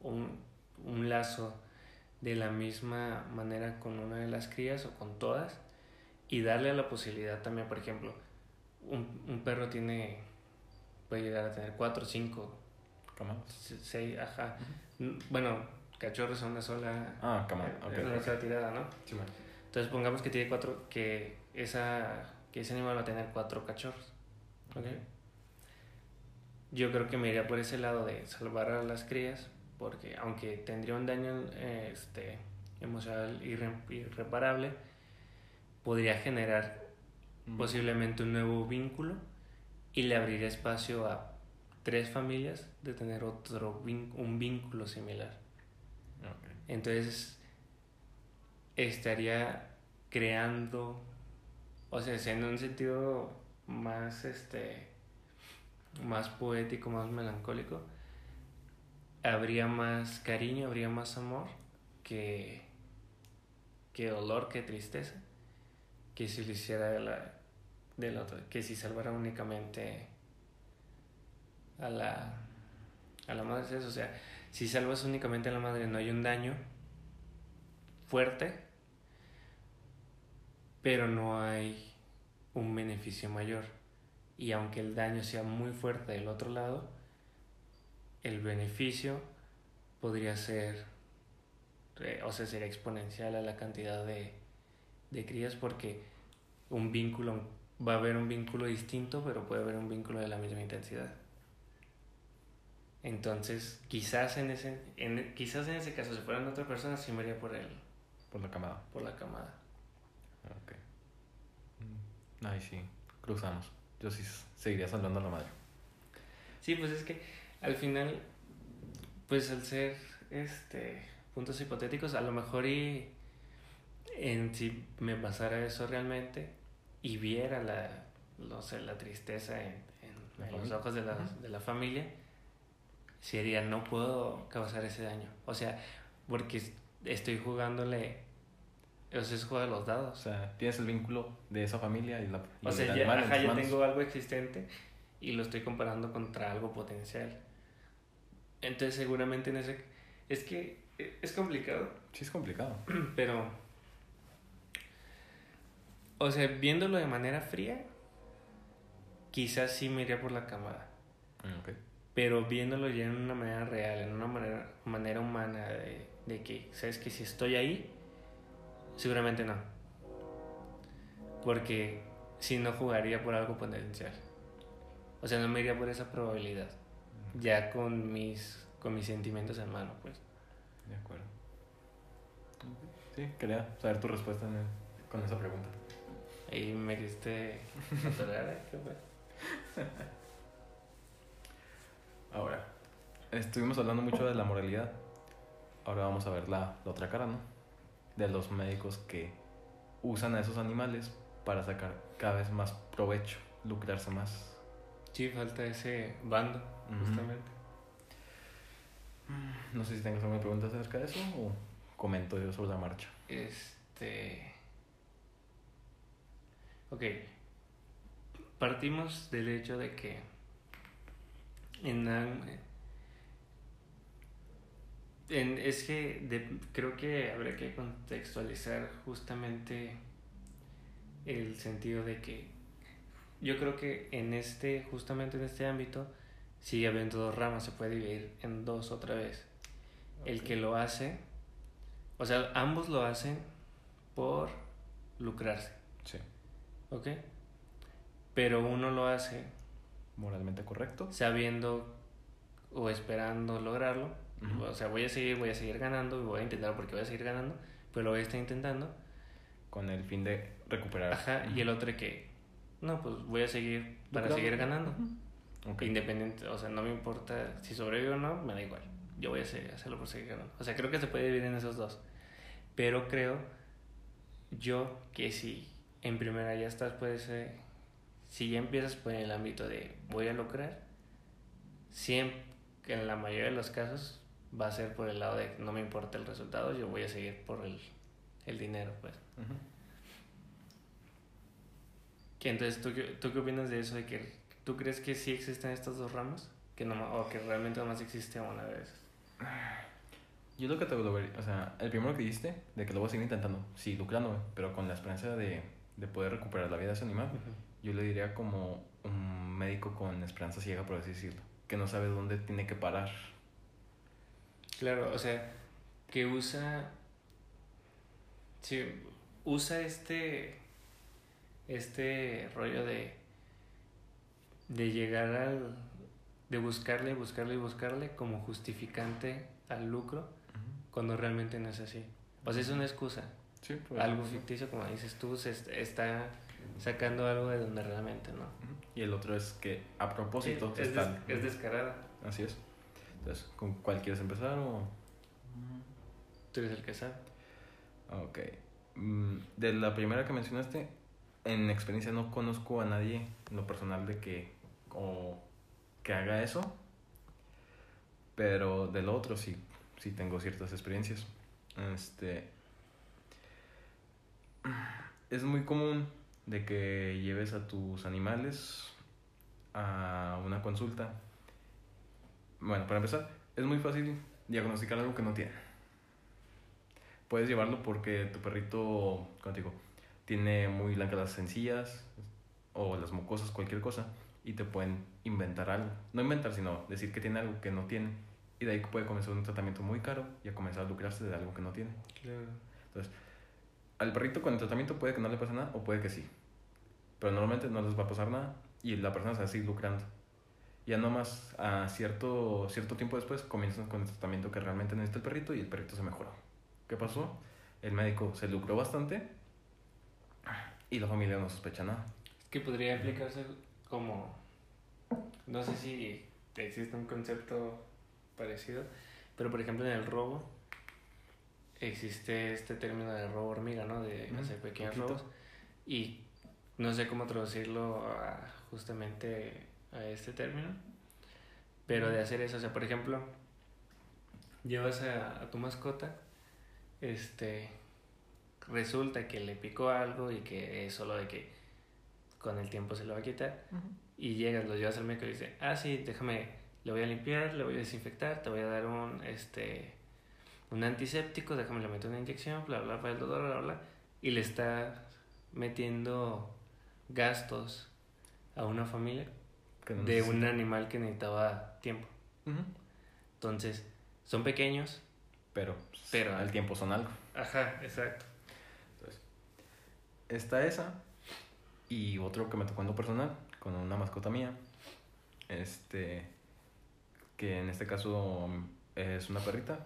un, un lazo de la misma manera con una de las crías o con todas y darle la posibilidad también, por ejemplo, un, un perro tiene, puede llegar a tener cuatro, cinco, seis, ajá, bueno, cachorros son una sola, Ah, una sola tirada, ¿no? Sí. Entonces pongamos que tiene cuatro, que esa, que ese animal va a tener cuatro cachorros. ¿ok? Yo creo que me iría por ese lado de salvar a las crías, porque aunque tendría un daño eh, este, emocional irre- irreparable, podría generar Mm. posiblemente un nuevo vínculo y le abriría espacio a tres familias de tener otro un vínculo similar. Entonces estaría creando, o sea, en un sentido más este más poético, más melancólico, habría más cariño, habría más amor que que dolor, que tristeza, que si lo hiciera la del otro, que si salvara únicamente a la a la madre, o sea, si salvas únicamente a la madre no hay un daño fuerte, pero no hay un beneficio mayor. Y aunque el daño sea muy fuerte del otro lado, el beneficio podría ser, eh, o sea, sería exponencial a la cantidad de, de crías porque un vínculo, va a haber un vínculo distinto, pero puede haber un vínculo de la misma intensidad. Entonces, quizás en ese, en, quizás en ese caso, si fueran otra persona, sí me iría por el, Por la camada. por la camada. Ok. Mm, Ahí sí, cruzamos. Yo sí seguiría salvando a la madre. Sí, pues es que al final, pues al ser este puntos hipotéticos, a lo mejor y en si me pasara eso realmente y viera la, no sé, la tristeza en, en- La en los ojos de la, de la familia, sería no puedo causar ese daño. O sea, porque estoy jugándole, o sea, es jugar los O dados. sea, tienes el vínculo de esa familia y, la, y O sea, ya, animal ajá, ya tengo algo existente y lo estoy comparando contra algo potencial. Entonces, seguramente en ese. Es que eh, es complicado, Sí, es complicado. pero. O sea, viéndolo de manera fría, quizás sí me iría por la camada. Mm, Ok. Pero viéndolo ya en una manera real, en una manera, manera humana, de, de que, ¿sabes que Si estoy ahí, seguramente no. Porque si no jugaría por algo potencial. O sea, no me iría por esa probabilidad. Ya con mis, con mis sentimientos en mano, pues. De acuerdo. Sí, quería saber tu respuesta el- con esa pregunta. Ahí me quisiste atorar, ¿eh? ¿Qué fue? Ahora, estuvimos hablando mucho de la moralidad. Ahora vamos a ver la, la otra cara, ¿no? De los médicos que usan a esos animales para sacar cada vez más provecho, lucrarse más. Sí, falta ese bando, justamente. No sé si tengas alguna pregunta acerca de eso o comento yo sobre la marcha. Este. Ok. Partimos del hecho de que en, en es que de- creo que habría que contextualizar justamente el sentido de que yo creo que en este justamente en este ámbito sigue habiendo dos ramas se puede dividir en dos otra vez el que lo hace o sea ambos lo hacen por lucrarse Sí. ¿ok? Pero uno lo hace Moralmente correcto. sabiendo o esperando lograrlo. Ujú. O sea, voy a seguir, voy a seguir ganando y voy a intentarlo porque voy a seguir ganando, pero lo voy a estar intentando. Con el fin de recuperar. Ajá, y el otro que, no, pues voy a seguir para Lucrando. seguir ganando. Ok. Independiente, o sea, no me importa si sobrevivo o no, me da igual. Yo voy a hacerlo por seguir ganando. O sea, creo que se puede dividir en esos dos. Pero creo yo que si en primera ya estás, pues, eh, si ya empiezas por el ámbito de voy a lograr, siempre, en la mayoría de los casos, va a ser por el lado de no me importa el resultado, yo voy a seguir por el, el dinero, pues. Ujú. Que entonces, ¿tú, qué- ¿tú qué opinas de eso? De que, ¿Tú crees que sí existen estas dos ramas? Que no, o que realmente nomás existe una vez. Yo lo que te lo vería, o sea, el primero que dijiste, de que lo voy a seguir intentando, sí, lucrándome, pero con la esperanza de, de poder recuperar la vida de ese animal, yo le diría como un médico con esperanza ciega, por así decirlo, que no sabe dónde tiene que parar. Claro, o sea, que usa. Sí, usa este. Este rollo de. De llegar al. De buscarle, buscarle y buscarle como justificante al lucro cuando realmente no es así. O sea, es una excusa. Sí, pues, Algo ficticio, como dices tú, se est- está sacando algo de donde realmente no. Y el otro es que a propósito Sí, es, están- des- es descarada. Así es. Entonces, ¿con cuál quieres empezar o...? Tú eres el que sabe. Ok. Mm, De la primera que mencionaste, en experiencia no conozco a nadie en lo personal de que o que haga eso, pero del otro sí, sí tengo ciertas experiencias. Este es muy común de que lleves a tus animales a una consulta. Bueno, para empezar, es muy fácil diagnosticar algo que no tiene. Puedes llevarlo porque tu perrito, como te digo, tiene muy blancas las sencillas o las mucosas, cualquier cosa, y te pueden inventar algo. No inventar, sino decir que tiene algo que no tiene. Y de ahí puede comenzar un tratamiento muy caro y a comenzar a lucrarse de algo que no tiene. Claro. Al perrito con el tratamiento puede que no le pase nada o puede que sí. Pero normalmente no les va a pasar nada y la persona se va a seguir lucrando. Ya nomás a cierto, cierto tiempo después comienzan con el tratamiento que realmente necesita el perrito y el perrito se mejoró. ¿Qué pasó? El médico se lucró bastante y la familia no sospecha nada. Es que podría aplicarse como. No sé si existe un concepto parecido, pero por ejemplo en el robo existe este término de robo hormiga, ¿no? De Ujú, hacer pequeños poquito. robos. Y no sé cómo traducirlo a- justamente a este término, pero de hacer eso, o sea, por ejemplo, llevas a, a tu mascota, este, resulta que le picó algo y que es solo de que con el tiempo se lo va a quitar y llegas, lo llevas al médico y dice, ah, sí, déjame, le voy a limpiar, le voy a desinfectar, te voy a dar un, este, un antiséptico, déjame le meto una inyección, bla, bla, bla, bla, bla, bla, bla, y le está metiendo gastos a una familia no de un animal que necesitaba tiempo. Entonces, son pequeños. Pero, Pero- al tiempo son algo. Ajá, exacto. Entonces, está esa y otro que me tocó en lo personal con una mascota mía. Este, que en este caso mm, es una perrita.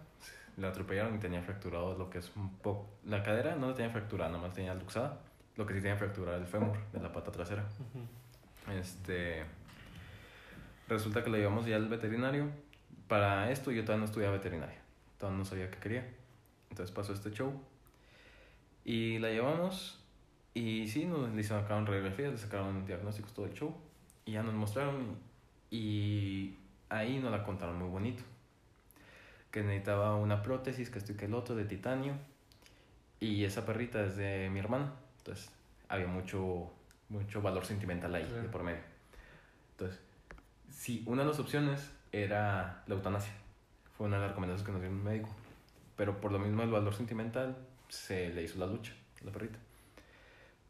La atropellaron y tenía fracturado lo que es un poco. La cadera no la tenía fracturada, nomás tenía luxada. Lo que sí tenía fracturada el fémur de la pata trasera. Este. Resulta que lo llevamos ya al veterinario. Para esto yo todavía no estudiaba veterinaria. Todavía no sabía qué quería. Entonces pasó este show. Y la llevamos. Y sí, nos le sacaron radiografías, le sacaron diagnósticos, todo el show. Y ya nos mostraron. Y ahí nos la contaron muy bonito. Que necesitaba una prótesis, que esto y que el otro, de titanio. Y esa perrita es de mi hermana. Entonces había mucho mucho valor sentimental ahí Claro. de por medio. Entonces, sí, una de las opciones era la eutanasia. Fue una de las recomendaciones que nos dio un médico. Pero por lo mismo el valor sentimental se le hizo la lucha a la perrita.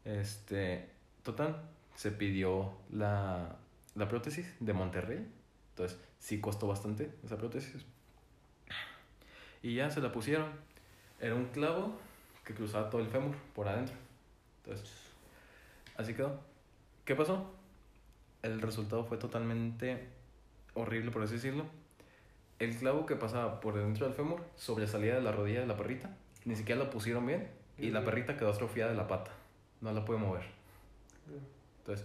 Este, total, se pidió la, la prótesis de Monterrey. Entonces, sí costó bastante esa prótesis. Y ya se la pusieron. Era un clavo que cruzaba todo el fémur por adentro. Entonces, así quedó. ¿Qué pasó? El resultado fue totalmente horrible, por así decirlo. El clavo que pasaba por dentro del fémur sobresalía de la rodilla de la perrita. Ni siquiera la pusieron bien. Y la Ujú. perrita quedó atrofiada de la pata. No la puede mover. Entonces,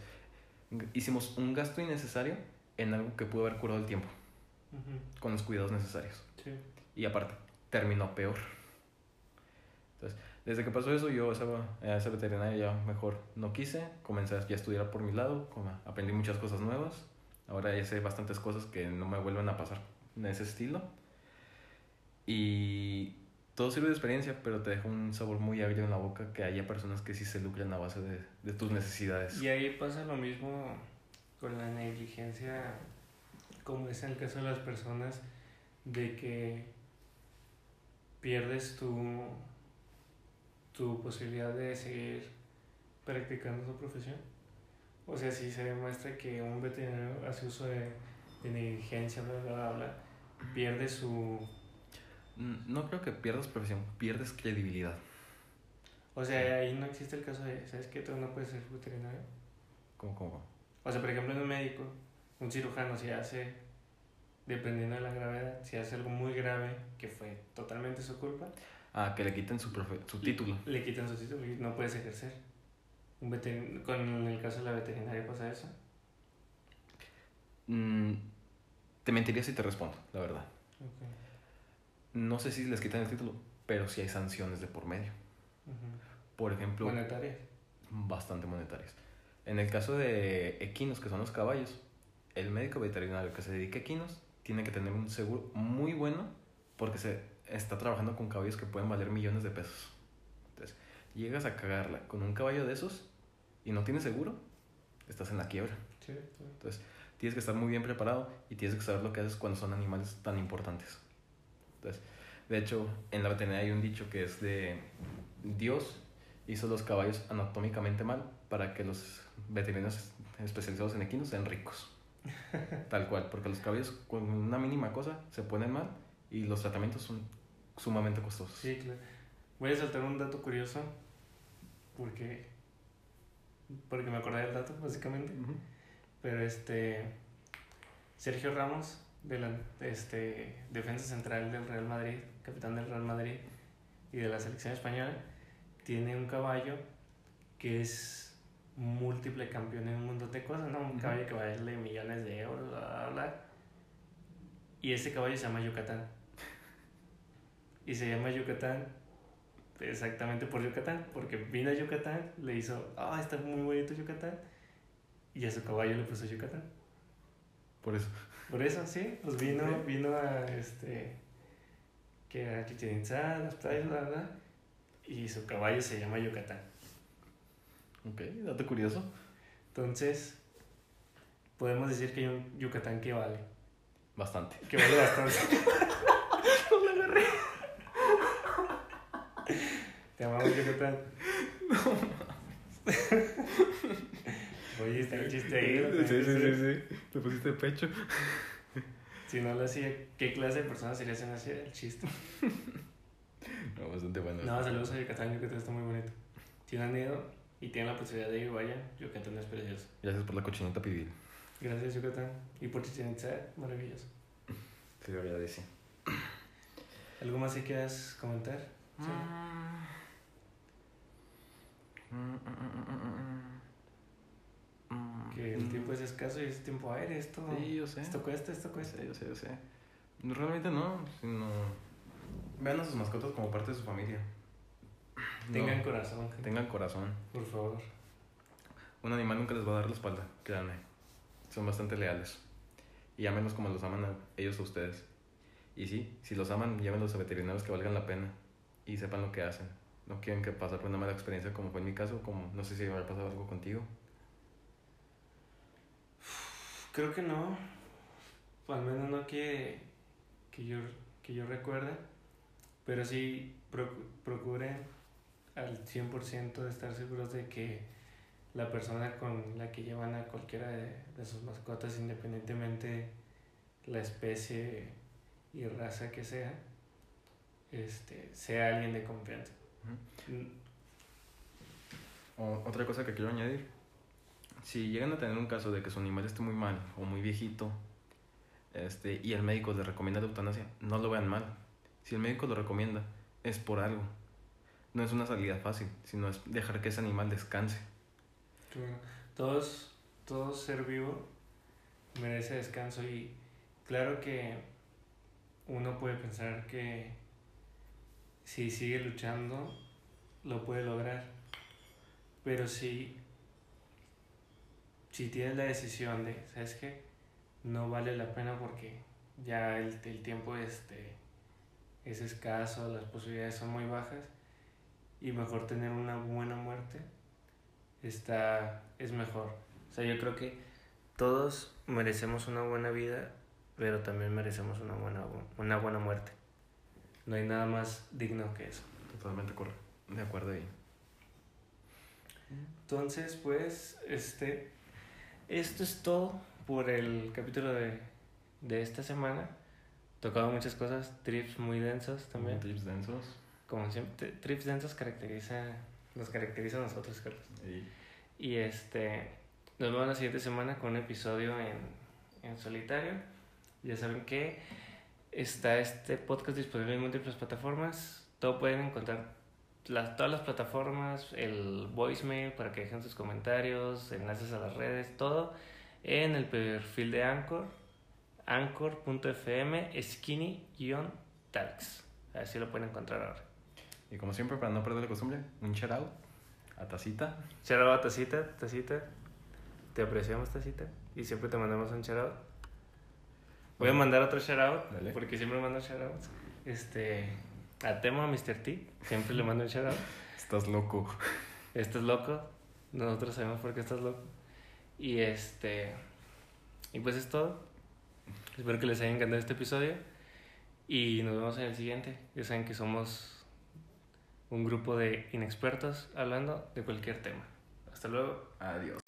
hicimos un gasto innecesario en algo que pudo haber curado el tiempo. Ujú. Con los cuidados necesarios. Sí. Y aparte, terminó peor. Entonces, desde que pasó eso, yo esa, esa veterinaria ya mejor no quise. Comencé ya a estudiar por mi lado. aprendí muchas cosas nuevas. Ahora ya sé bastantes cosas que no me vuelven a pasar de ese estilo. Y todo sirve de experiencia, pero te deja un sabor muy agrio en la boca que haya personas que sí se lucran a base de, de tus necesidades. Y ahí pasa lo mismo con la negligencia, como es en el caso de las personas, de que pierdes tu, tu posibilidad de seguir practicando tu profesión. O sea, si se demuestra que un veterinario hace uso de, de negligencia, bla, bla, bla, bla, pierde su... Mm, No creo que pierdas profesión, pierdes credibilidad. O sea, ahí no existe el caso de, ¿sabes qué? Tú no puedes ser veterinario. ¿Cómo, cómo? O sea, por ejemplo, en un médico, un cirujano, si hace, dependiendo de la gravedad, si hace algo muy grave, que fue totalmente su culpa, Ah, que le quiten su, profe- su título. le quitan su título y no puedes ejercer. Un con el caso de la veterinaria pasa eso. Mm, te mentiría si te respondo, la verdad. No sé si les quitan el título, pero sí hay sanciones de por medio. Ujú. Por ejemplo, Monetarias. bastante monetarias. En el caso de equinos, que son los caballos, el médico veterinario que se dedique a equinos tiene que tener un seguro muy bueno porque se está trabajando con caballos que pueden valer millones de pesos. Entonces, llegas a cagarla con un caballo de esos y no tienes seguro, estás en la quiebra. Sí, sí. Entonces, tienes que estar muy bien preparado y tienes que saber lo que haces cuando son animales tan importantes. Entonces, de hecho, en la veterinaria hay un dicho que es de Dios hizo los caballos anatómicamente mal para que los veterinarios especializados en equinos sean ricos. Tal cual, porque los caballos con una mínima cosa se ponen mal y los tratamientos son sumamente costosos. Sí, claro. Voy a saltar un dato curioso porque, porque me acordé del dato, básicamente. Pero este. Sergio Ramos, de la, este, defensa central del Real Madrid, capitán del Real Madrid y de la selección española, tiene un caballo que es múltiple campeón en un montón de cosas, ¿no? Un Ujú. caballo que vale millones de euros, bla, bla, bla. Y ese caballo se llama Yucatán. Y se llama Yucatán exactamente por Yucatán, porque vino a Yucatán, le hizo, ah, está muy bonito Yucatán, y a su caballo le puso Yucatán. Por eso. Por eso, sí, pues vino, vino a este, que a Chichen Itzá, las playas, bla, bla, y su caballo se llama Yucatán. Ok, dato curioso. Entonces, podemos decir que hay un Yucatán que vale, Bastante. que vale bastante. Te amamos Yucatán. Oye, está el chiste ahí. tengo que hacer. sí. Te pusiste de pecho. Si no lo hacía, ¿qué clase de persona sería si no hacía el chiste? No, bastante bueno. No, saludos a Yucatán, Yucatán está muy bonito. Si no han ido y tienen la posibilidad de ir, vayan, Yucatán es precioso. Gracias por la cochinita pibil. Gracias Yucatán. Y por Chichen Itzá, maravilloso. Sí, de verdad, sí. ¿Algo más que quieras comentar? Sí. Que el tiempo es escaso y es tiempo aire, esto, Sí, yo sé. esto cuesta, esto cuesta. sé, yo sé, yo sé. No, Realmente no, sino... Vean a sus mascotas como parte de su familia. Tengan No, corazón, gente, tengan corazón. por favor. Un animal nunca les va a dar la espalda, créanme. Son bastante leales. Y ámenlos como los aman a ellos a ustedes. Y sí, si los aman, llévenlos a veterinarios que valgan la pena y sepan lo que hacen. No quieren que pase por una mala experiencia como fue en mi caso, como no sé si habrá pasado algo contigo. creo que no. Al menos no que, que, yo, que yo recuerde. Pero sí procuren al 100% de estar seguros de que la persona con la que llevan a cualquiera de, sus mascotas, independientemente la especie y raza que sea, este, sea alguien de confianza. O- otra cosa que quiero añadir. Si llegan a tener un caso de que su animal esté muy mal o muy viejito este, y el médico le recomienda la eutanasia, no lo vean mal. Si el médico lo recomienda, es por algo. No es una salida fácil, sino es dejar que ese animal descanse. Todo ser vivo merece descanso y claro que uno puede pensar que si sigue luchando lo puede lograr, pero si, si tienes la decisión de, ¿sabes qué? No vale la pena porque ya el, el tiempo este, es escaso, las posibilidades son muy bajas y mejor tener una buena muerte está es mejor. O sea, yo creo que todos merecemos una buena vida, pero también merecemos una buena una buena muerte. No hay nada más digno que eso. Totalmente. De acuerdo ahí. Entonces, pues, este esto es todo por el capítulo de, de esta semana. Tocado muchas cosas, trips muy densos también. Tips densos. Como siempre, trips densos caracteriza, nos caracteriza a nosotros, Carlos. Y Y este, nos vemos la siguiente semana con un episodio en, en solitario. Ya saben que está este podcast disponible en múltiples plataformas. Todo pueden encontrar las, todas las plataformas, el voicemail para que dejen sus comentarios, enlaces a las redes, todo en el perfil de Anchor, anchor.fm skinny-talks. Así lo pueden encontrar ahora. Y como siempre, para no perder la costumbre, un shout out a Tacita. Shout out a Tacita, Tacita. Te apreciamos, Tacita. Y siempre te mandamos un shout out. Voy a mandar otro shout out. Dale. Porque siempre mando shout outs. Este. A Temo, a Mr. T. Siempre le mando un shout out. Estás loco. Estás loco. Nosotros sabemos por qué estás loco. Y este. Y pues es todo. Espero que les haya encantado este episodio. Y nos vemos en el siguiente. Ya saben que somos un grupo de inexpertos hablando de cualquier tema. Hasta luego. Adiós.